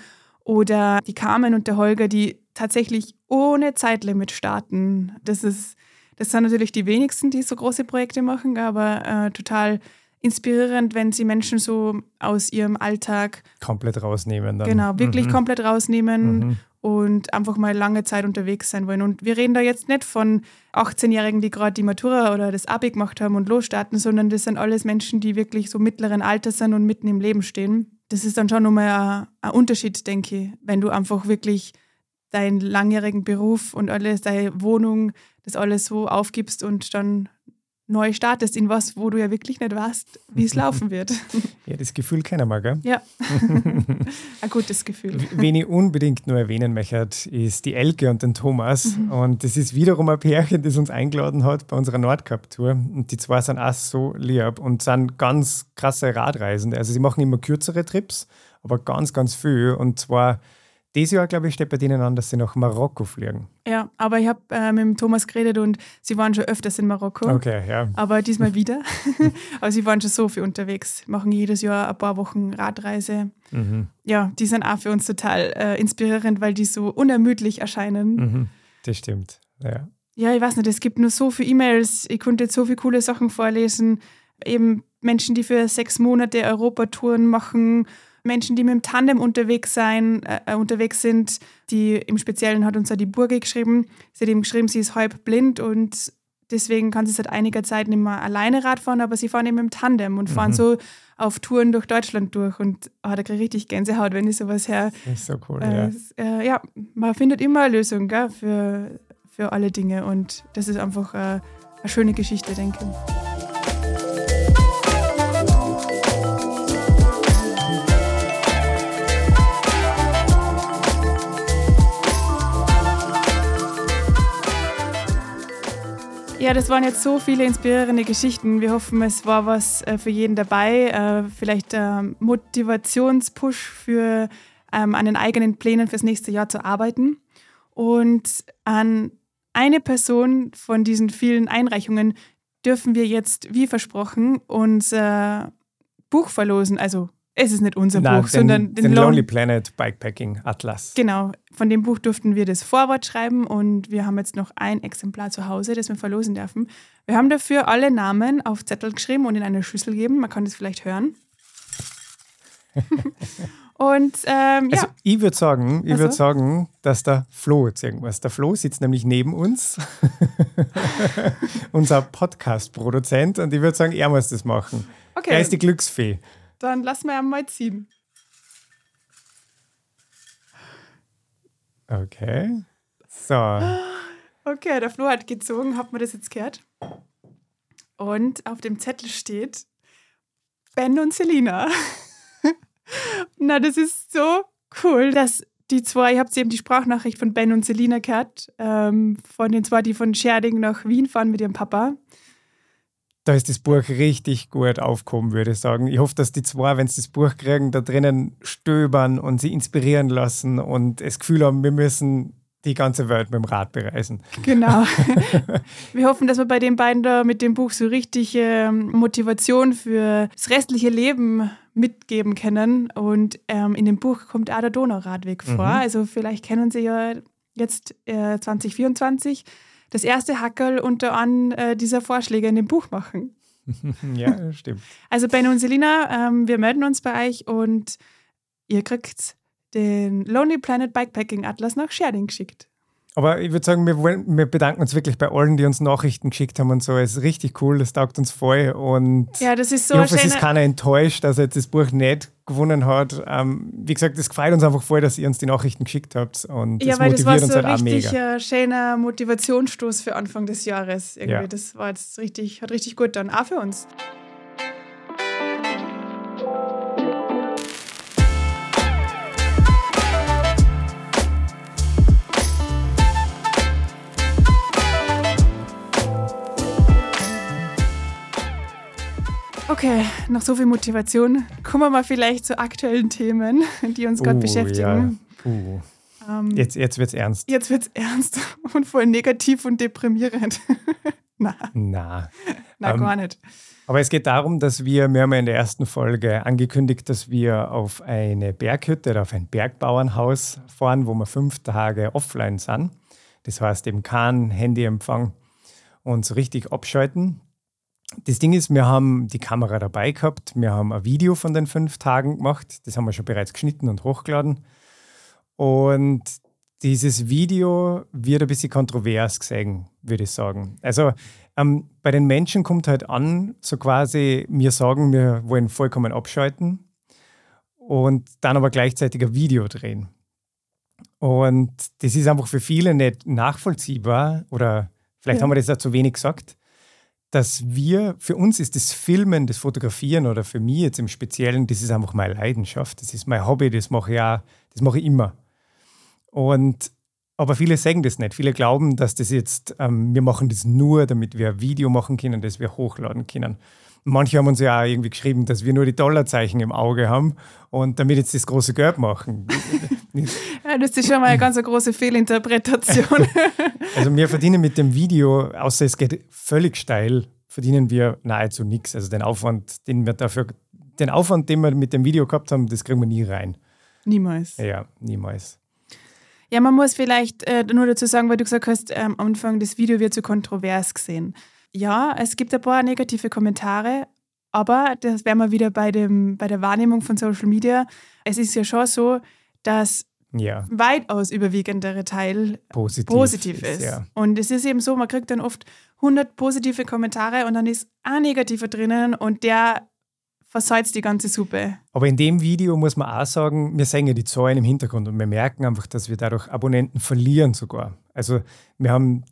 Oder die Carmen und der Holger, die tatsächlich ohne Zeitlimit starten. Das ist, das sind natürlich die wenigsten, die so große Projekte machen, aber äh, total inspirierend, wenn sie Menschen so aus ihrem Alltag Komplett rausnehmen. Dann. genau wirklich Mhm. komplett rausnehmen Mhm. Und einfach mal lange Zeit unterwegs sein wollen. Und wir reden da jetzt nicht von 18-Jährigen, die gerade die Matura oder das Abi gemacht haben und losstarten, sondern das sind alles Menschen, die wirklich so mittleren Alters sind und mitten im Leben stehen. Das ist dann schon nochmal ein, Unterschied, denke ich, wenn du einfach wirklich deinen langjährigen Beruf und alles, deine Wohnung, das alles so aufgibst und dann neu startest in was, wo du ja wirklich nicht weißt, wie es laufen wird. Ja, das Gefühl kennen wir, gell? Ja, ein gutes Gefühl. Wen ich unbedingt nur erwähnen möchte, ist die Elke und den Thomas. Und das ist wiederum ein Pärchen, das uns eingeladen hat bei unserer Nordcup-Tour. Und die zwei sind auch so lieb und sind ganz krasse Radreisende. Also sie machen immer kürzere Trips, aber ganz, ganz viel. Und zwar dieses Jahr, glaube ich, steht bei denen an, dass sie nach Marokko fliegen. Ja, aber ich habe äh, mit Thomas geredet und sie waren schon öfters in Marokko. Okay, ja. Aber diesmal wieder. aber sie waren schon so viel unterwegs, machen jedes Jahr ein paar Wochen Radreise. Mhm. Ja, die sind auch für uns total äh, inspirierend, weil die so unermüdlich erscheinen. Mhm. Das stimmt. Ja. Ja, ich weiß nicht, es gibt nur so viele E-Mails. Ich konnte jetzt so viele coole Sachen vorlesen. Eben Menschen, die für sechs Monate Europatouren machen, Menschen, die mit dem Tandem unterwegs sein, äh, unterwegs sind. Die im Speziellen hat uns ja die Burge geschrieben. Sie hat eben geschrieben, sie ist halb blind und deswegen kann sie seit einiger Zeit nicht mehr alleine Rad fahren, aber sie fahren eben im Tandem und fahren Mhm. so auf Touren durch Deutschland durch. Und ah, da kriege ich richtig Gänsehaut, wenn ich sowas her. Das ist so cool, Äh, ja. äh, ja, man findet immer eine Lösung gell, für, für alle Dinge und das ist einfach äh, eine schöne Geschichte, denke ich. Ja, das waren jetzt so viele inspirierende Geschichten. Wir hoffen, es war was äh, für jeden dabei. Äh, vielleicht ähm, Motivationspush für ähm, an den eigenen Plänen fürs nächste Jahr zu arbeiten. Und an eine Person von diesen vielen Einreichungen dürfen wir jetzt, wie versprochen, unser Buch verlosen. Also Es ist nicht unser Nein, Buch, den, sondern den, Lone- Lonely Planet Bikepacking Atlas. Genau, von dem Buch durften wir das Vorwort schreiben und wir haben jetzt noch ein Exemplar zu Hause, das wir verlosen dürfen. Wir haben dafür alle Namen auf Zettel geschrieben und in eine Schüssel gegeben. Man kann das vielleicht hören. und ähm, ja, Also ich würde sagen, ich Ach würde sagen, dass der Flo jetzt irgendwas. Der Flo sitzt nämlich neben uns, unser Podcast-Produzent, und ich würde sagen, er muss das machen. okay, Er ist die Glücksfee. Dann lassen wir einmal ziehen. Okay. So. Okay, der Flo hat gezogen, hat man das jetzt gehört? Und auf dem Zettel steht Ben und Selina. Na, das ist so cool, dass die zwei, ihr habt eben die Sprachnachricht von Ben und Selina gehört, ähm, von den zwei, die von Scherding nach Wien fahren mit ihrem Papa. Da ist das Buch richtig gut aufgehoben, würde ich sagen. Ich hoffe, dass die zwei, wenn sie das Buch kriegen, da drinnen stöbern und sie inspirieren lassen und das Gefühl haben, wir müssen die ganze Welt mit dem Rad bereisen. Genau. wir hoffen, dass wir bei den beiden da mit dem Buch so richtig ähm, Motivation für das restliche Leben mitgeben können. Und ähm, in dem Buch kommt auch der Donauradweg vor. Mhm. Also vielleicht kennen Sie ja jetzt äh, 2024 das erste Hackerl unter an äh, dieser Vorschläge in dem Buch machen. ja, stimmt. Also Ben und Selina, ähm, wir melden uns bei euch und ihr kriegt den Lonely Planet Bikepacking Atlas nach Scherding geschickt. Aber ich würde sagen, wir, wollen, wir bedanken uns wirklich bei allen, die uns Nachrichten geschickt haben und so. Es ist richtig cool, das taugt uns voll. Und Ja, das ist so ich ein hoffe, es ist keiner enttäuscht, dass er jetzt das Buch nicht gewonnen hat. Ähm, wie gesagt, es gefällt uns einfach voll, dass ihr uns die Nachrichten geschickt habt. Und Ja, das weil das motiviert war uns so halt auch richtig mega. ein schöner Motivationsstoß für Anfang des Jahres. Irgendwie. Ja. Das war jetzt richtig, hat richtig gut dann, auch für uns. Okay, nach so viel Motivation kommen wir mal vielleicht zu aktuellen Themen, die uns gerade Oh, beschäftigen. Ja. Puh. Ähm, Jetzt, jetzt wird es ernst. Jetzt wird's ernst und voll negativ und deprimierend. na, Na. na Ähm, gar nicht. Aber es geht darum, dass wir, wir haben ja in der ersten Folge angekündigt, dass wir auf eine Berghütte oder auf ein Bergbauernhaus fahren, wo wir fünf Tage offline sind. Das heißt eben kein Handyempfang und so richtig abschalten. Das Ding ist, wir haben die Kamera dabei gehabt, wir haben ein Video von den fünf Tagen gemacht, das haben wir schon bereits geschnitten und hochgeladen. Und dieses Video wird ein bisschen kontrovers gesehen, würde ich sagen. Also ähm, bei den Menschen kommt halt an, so quasi, wir sagen, wir wollen vollkommen abschalten und dann aber gleichzeitig ein Video drehen. Und das ist einfach für viele nicht nachvollziehbar oder vielleicht Ja. haben wir das auch zu wenig gesagt, dass wir, für uns ist das Filmen, das Fotografieren oder für mich jetzt im Speziellen, das ist einfach meine Leidenschaft, das ist mein Hobby, das mache ich auch, das mache ich immer. Und aber viele sagen das nicht. Viele glauben, dass das jetzt, ähm, wir machen das nur, damit wir ein Video machen können, das wir hochladen können. Manche haben uns ja auch irgendwie geschrieben, dass wir nur die Dollarzeichen im Auge haben und damit jetzt das große Geld machen. Ja, das ist schon mal eine ganz eine große Fehlinterpretation. Also wir verdienen mit dem Video, außer es geht völlig steil, verdienen wir nahezu nichts. Also den Aufwand, den wir dafür, den Aufwand, den wir mit dem Video gehabt haben, das kriegen wir nie rein. Niemals. Ja, niemals. Ja, man muss vielleicht äh, nur dazu sagen, weil du gesagt hast, ähm, am Anfang, das Video wird zu kontrovers gesehen. Ja, es gibt ein paar negative Kommentare, aber das wären wir wieder bei, dem, bei der Wahrnehmung von Social Media. Es ist ja schon so, dass Ja, weitaus überwiegendere Teil positiv. positiv ist. Ja. Und es ist eben so, man kriegt dann oft 100 positive Kommentare und dann ist ein negativer drinnen und der versalzt die ganze Suppe. Aber in dem Video muss man auch sagen, wir sehen ja die Zahlen im Hintergrund und wir merken einfach, dass wir dadurch Abonnenten verlieren sogar. Also wir haben,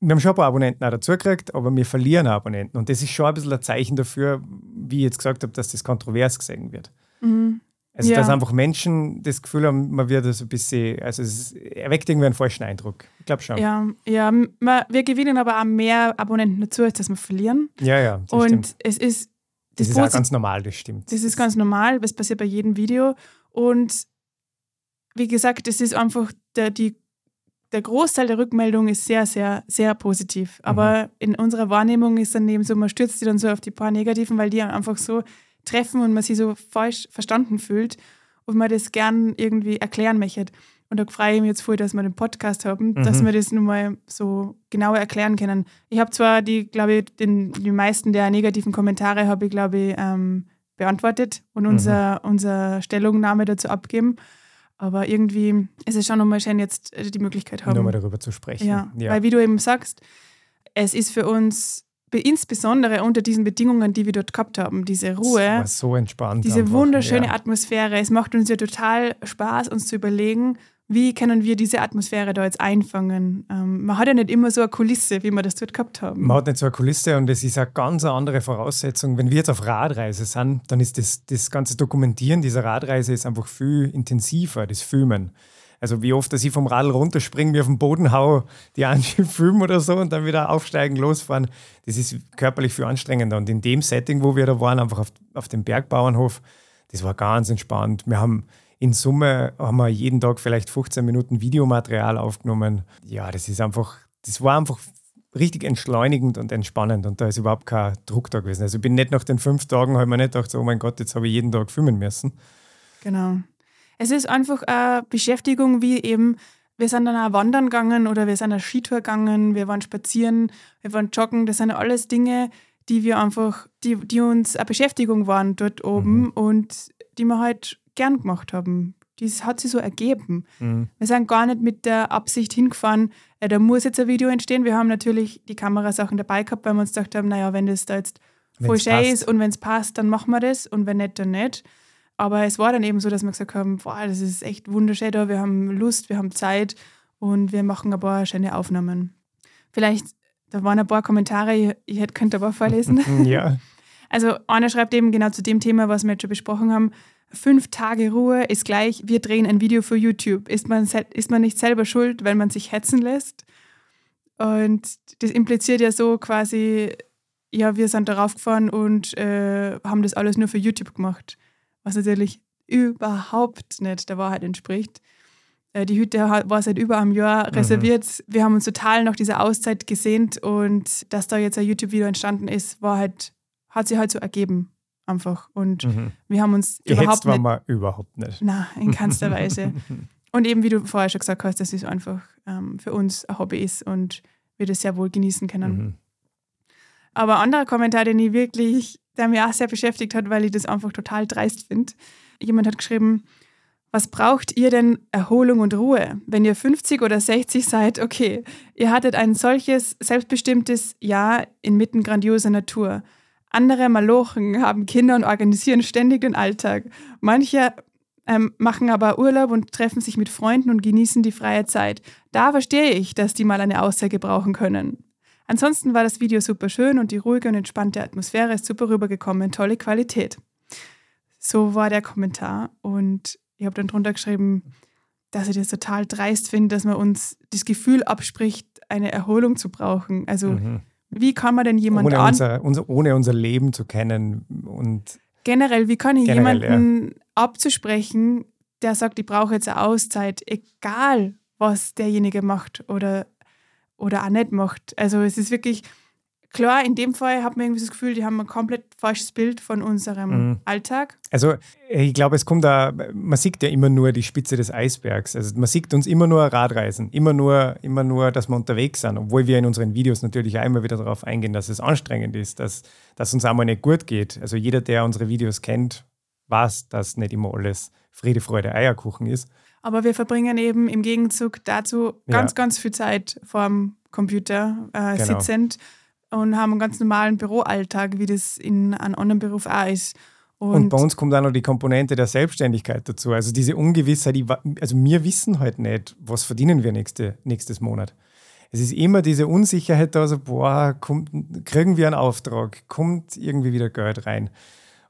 wir haben schon ein paar Abonnenten auch dazu gekriegt, aber wir verlieren Abonnenten. Und das ist schon ein bisschen ein Zeichen dafür, wie ich jetzt gesagt habe, dass das kontrovers gesehen wird. Mhm. Also Ja. dass einfach Menschen das Gefühl haben, man wird so ein bisschen, also es erweckt irgendwie einen falschen Eindruck. Ich glaube schon. Ja, ja ma, wir gewinnen aber auch mehr Abonnenten dazu, als dass wir verlieren. ja, ja, das und stimmt. es ist Das das, ist auch ganz normal, das stimmt. das ist ganz normal, das passiert bei jedem Video. Und wie gesagt, das ist einfach der, die, der Großteil der Rückmeldung ist sehr, sehr, sehr positiv. Mhm. Aber in unserer Wahrnehmung ist dann eben so, man stürzt die dann so auf die paar Negativen, weil die einfach so treffen und man sich so falsch verstanden fühlt und man das gern irgendwie erklären möchte. Und da freue ich mich jetzt voll, dass wir den Podcast haben, mhm. dass wir das nun mal so genauer erklären können. Ich habe zwar die, glaube ich, den, die meisten der negativen Kommentare habe ich, glaube ich, ähm, beantwortet und mhm. unser, unsere Stellungnahme dazu abgeben. Aber irgendwie ist es schon nochmal schön, jetzt äh, die Möglichkeit haben. Nochmal darüber zu sprechen. Ja, ja, weil wie du eben sagst, es ist für uns insbesondere unter diesen Bedingungen, die wir dort gehabt haben, diese Ruhe, so entspannt diese einfach. wunderschöne ja. Atmosphäre. Es macht uns ja total Spaß, uns zu überlegen, wie können wir diese Atmosphäre da jetzt einfangen? Ähm, man hat ja nicht immer so eine Kulisse, wie wir das dort gehabt haben. Man hat nicht so eine Kulisse und es ist eine ganz andere Voraussetzung. Wenn wir jetzt auf Radreise sind, dann ist das, das ganze Dokumentieren dieser Radreise ist einfach viel intensiver, das Filmen. Also wie oft, dass ich vom Radl runterspringe, mir auf den Boden haue, die Angie filmen oder so und dann wieder aufsteigen, losfahren, das ist körperlich viel anstrengender. Und in dem Setting, wo wir da waren, einfach auf, auf dem Bergbauernhof, das war ganz entspannt. Wir haben in Summe haben wir jeden Tag vielleicht 15 Minuten Videomaterial aufgenommen. Ja, das ist einfach, das war einfach richtig entschleunigend und entspannend und da ist überhaupt kein Druck da gewesen. Also ich bin nicht nach den fünf Tagen, habe ich mir nicht gedacht, oh mein Gott, jetzt habe ich jeden Tag filmen müssen. Genau. Es ist einfach eine Beschäftigung wie eben, wir sind dann auch wandern gegangen oder wir sind eine Skitour gegangen, wir waren spazieren, wir waren joggen. Das sind alles Dinge, die wir einfach, die, die uns eine Beschäftigung waren dort oben mhm. und die wir halt gern gemacht haben. Das hat sich so ergeben. Mhm. Wir sind gar nicht mit der Absicht hingefahren, äh, da muss jetzt ein Video entstehen. Wir haben natürlich die Kamerasachen dabei gehabt, weil wir uns gedacht haben, naja, wenn das da jetzt voll schön ist und wenn es passt, dann machen wir das und wenn nicht, dann nicht. Aber es war dann eben so, dass wir gesagt haben, boah, das ist echt wunderschön da, wir haben Lust, wir haben Zeit und wir machen ein paar schöne Aufnahmen. Vielleicht, da waren ein paar Kommentare, ich, ich hätte, könnte aber vorlesen. ja. Also einer schreibt eben genau zu dem Thema, was wir jetzt schon besprochen haben, fünf Tage Ruhe ist gleich, wir drehen ein Video für YouTube. Ist man, ist man nicht selber schuld, wenn man sich hetzen lässt? Und das impliziert ja so quasi, ja, wir sind darauf gefahren und äh, haben das alles nur für YouTube gemacht. Was natürlich überhaupt nicht der Wahrheit entspricht. Äh, die Hütte war seit über einem Jahr mhm. reserviert. Mhm. Wir haben uns total nach dieser Auszeit gesehnt und dass da jetzt ein YouTube-Video entstanden ist, war halt, hat sich halt so ergeben einfach. Und mhm. wir haben uns Gehetzt überhaupt nicht... waren wir überhaupt nicht. Nein, in keinster Weise. Und eben, wie du vorher schon gesagt hast, dass es einfach ähm, für uns ein Hobby ist und wir das sehr wohl genießen können. Mhm. Aber ein anderer Kommentar, den ich wirklich, der mich auch sehr beschäftigt hat, weil ich das einfach total dreist finde. Jemand hat geschrieben, was braucht ihr denn Erholung und Ruhe? Wenn ihr 50 oder 60 seid, okay, ihr hattet ein solches selbstbestimmtes Jahr inmitten grandioser Natur. Andere Malochen haben Kinder und organisieren ständig den Alltag. Manche ähm, machen aber Urlaub und treffen sich mit Freunden und genießen die freie Zeit. Da verstehe ich, dass die mal eine Aussage brauchen können. Ansonsten war das Video super schön und die ruhige und entspannte Atmosphäre ist super rübergekommen. Tolle Qualität. So war der Kommentar und ich habe dann drunter geschrieben, dass ich das total dreist finde, dass man uns das Gefühl abspricht, eine Erholung zu brauchen. Also mhm. Wie kann man denn jemanden ohne unser, unser, ohne unser Leben zu kennen und generell, wie kann ich generell, jemanden ja. abzusprechen, der sagt, ich brauche jetzt eine Auszeit, egal was derjenige macht oder, oder auch nicht macht. Also es ist wirklich, klar, in dem Fall hat man irgendwie das Gefühl, die haben ein komplett falsches Bild von unserem mhm. Alltag. Also ich glaube, es kommt da, man sieht ja immer nur die Spitze des Eisbergs. Also man sieht uns immer nur Radreisen, immer nur, immer nur, dass wir unterwegs sind, obwohl wir in unseren Videos natürlich auch immer wieder darauf eingehen, dass es anstrengend ist, dass, dass uns einmal nicht gut geht. Also jeder, der unsere Videos kennt, weiß, dass nicht immer alles Friede, Freude, Eierkuchen ist. Aber wir verbringen eben im Gegenzug dazu ganz, ja. ganz viel Zeit vorm Computer äh, genau. sitzend und haben einen ganz normalen Büroalltag, wie das in einem anderen Beruf auch ist. Und, und, bei uns kommt auch noch die Komponente der Selbstständigkeit dazu. Also diese Ungewissheit, also wir wissen halt nicht, was verdienen wir nächste, nächstes Monat. Es ist immer diese Unsicherheit da, so, boah, kommt, kriegen wir einen Auftrag, kommt irgendwie wieder Geld rein.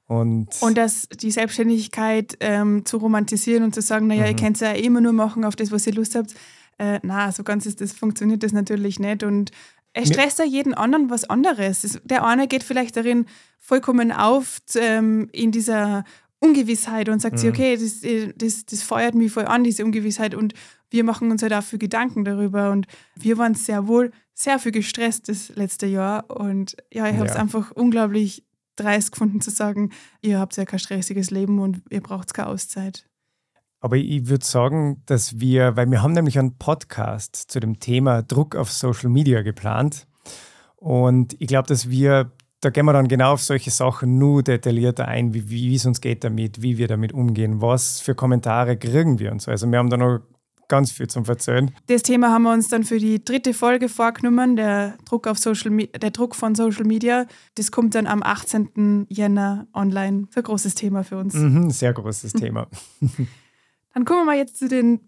Und, und das, die Selbstständigkeit ähm, zu romantisieren und zu sagen, naja, mhm. ihr könnt es ja immer nur machen auf das, was ihr Lust habt. Äh, na, so ganz ist das, funktioniert das natürlich nicht. Und es stresst ja jeden anderen was anderes. Der eine geht vielleicht darin vollkommen auf ähm, in dieser Ungewissheit und sagt mhm. sich, okay, das, äh, das, das feuert mich voll an, diese Ungewissheit. Und wir machen uns halt dafür Gedanken darüber. Und wir waren sehr wohl sehr viel gestresst das letzte Jahr. Und ja, ich habe es ja. einfach unglaublich dreist gefunden zu sagen, ihr habt ja kein stressiges Leben und ihr braucht keine Auszeit. Aber ich würde sagen, dass wir, weil wir haben nämlich einen Podcast zu dem Thema Druck auf Social Media geplant. Und ich glaube, dass wir, da gehen wir dann genau auf solche Sachen nur detaillierter ein, wie, wie es uns geht damit, wie wir damit umgehen, was für Kommentare kriegen wir und so. Also wir haben da noch ganz viel zum Verzeihen. Das Thema haben wir uns dann für die dritte Folge vorgenommen, der Druck, auf Social der Druck von Social Media. Das kommt dann am 18. Jänner online. Das ist ein großes Thema für uns. Mhm, sehr großes Thema. Dann kommen wir mal jetzt zu den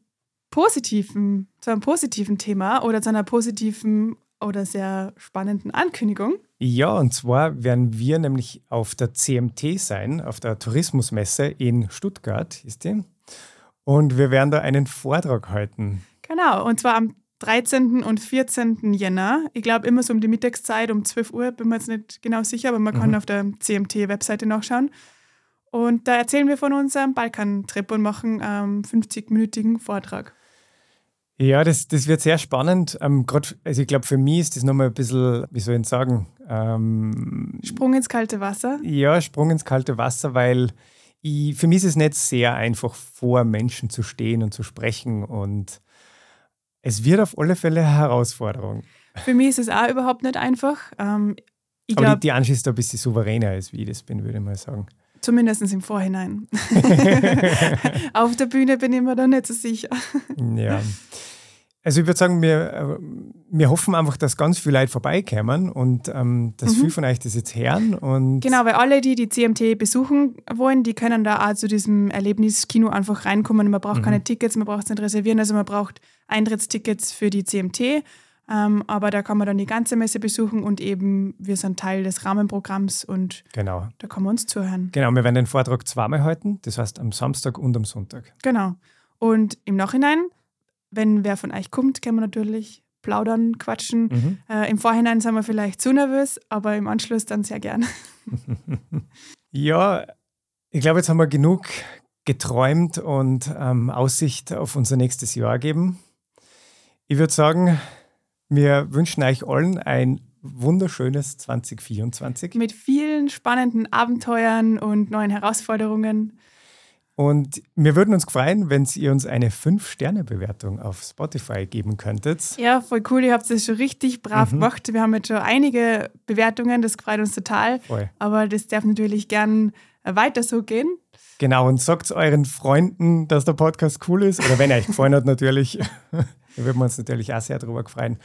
positiven, zu einem positiven Thema oder zu einer positiven oder sehr spannenden Ankündigung. Ja, und zwar werden wir nämlich auf der CMT sein, auf der Tourismusmesse in Stuttgart, ist die. Und wir werden da einen Vortrag halten. Genau, und zwar am 13. und 14. Jänner. Ich glaube immer so um die Mittagszeit, um 12 Uhr, bin mir jetzt nicht genau sicher, aber man mhm. kann auf der CMT-Webseite nachschauen. Und da erzählen wir von unserem Balkan-Trip und machen einen 50-minütigen Vortrag. Ja, das, das wird sehr spannend. Ähm, grad, also ich glaube, für mich ist das nochmal ein bisschen, wie soll ich sagen? Ähm, Sprung ins kalte Wasser? Ja, Sprung ins kalte Wasser, weil ich, für mich ist es nicht sehr einfach, vor Menschen zu stehen und zu sprechen. Und es wird auf alle Fälle eine Herausforderung. Für mich ist es auch überhaupt nicht einfach. Ähm, ich Aber glaub, die, die Angie ist da ein bisschen souveräner, als wie ich das bin, würde ich mal sagen. Zumindest im Vorhinein. Auf der Bühne bin ich mir da nicht so sicher. ja. Also ich würde sagen, wir, äh, wir hoffen einfach, dass ganz viele Leute vorbeikommen und ähm, dass mhm. viele von euch das jetzt hören. Und genau, weil alle, die die CMT besuchen wollen, die können da auch zu diesem Erlebniskino einfach reinkommen. Man braucht mhm. keine Tickets, man braucht es nicht reservieren, also man braucht Eintrittstickets für die CMT. Ähm, aber da kann man dann die ganze Messe besuchen und eben wir sind Teil des Rahmenprogramms und genau. da kann man uns zuhören. Genau, wir werden den Vortrag zweimal halten, das heißt am Samstag und am Sonntag. Genau. Und im Nachhinein, wenn wer von euch kommt, kann man natürlich plaudern, quatschen. Mhm. Äh, Im Vorhinein sind wir vielleicht zu nervös, aber im Anschluss dann sehr gern. ja, ich glaube, jetzt haben wir genug geträumt und ähm, Aussicht auf unser nächstes Jahr geben. Ich würde sagen, wir wünschen euch allen ein wunderschönes 2024. Mit vielen spannenden Abenteuern und neuen Herausforderungen. Und wir würden uns freuen, wenn ihr uns eine 5-Sterne-Bewertung auf Spotify geben könntet. Ja, voll cool. Ihr habt es schon richtig brav mhm. gemacht. Wir haben jetzt schon einige Bewertungen, das freut uns total. Voll. Aber das darf natürlich gern weiter so gehen. Genau, und sagt euren Freunden, dass der Podcast cool ist. Oder wenn er euch gefallen hat, natürlich. Da würden wir uns natürlich auch sehr darüber freuen.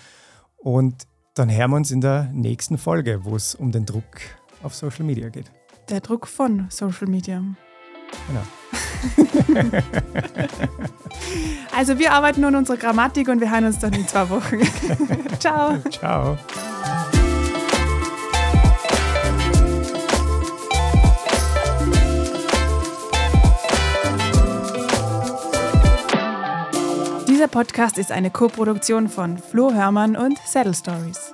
Und dann hören wir uns in der nächsten Folge, wo es um den Druck auf Social Media geht. Der Druck von Social Media. Genau. also wir arbeiten nun unserer Grammatik und wir hören uns dann in zwei Wochen. Ciao. Ciao. Dieser Podcast ist eine Koproduktion von Flo Hörmann und Saddle Stories.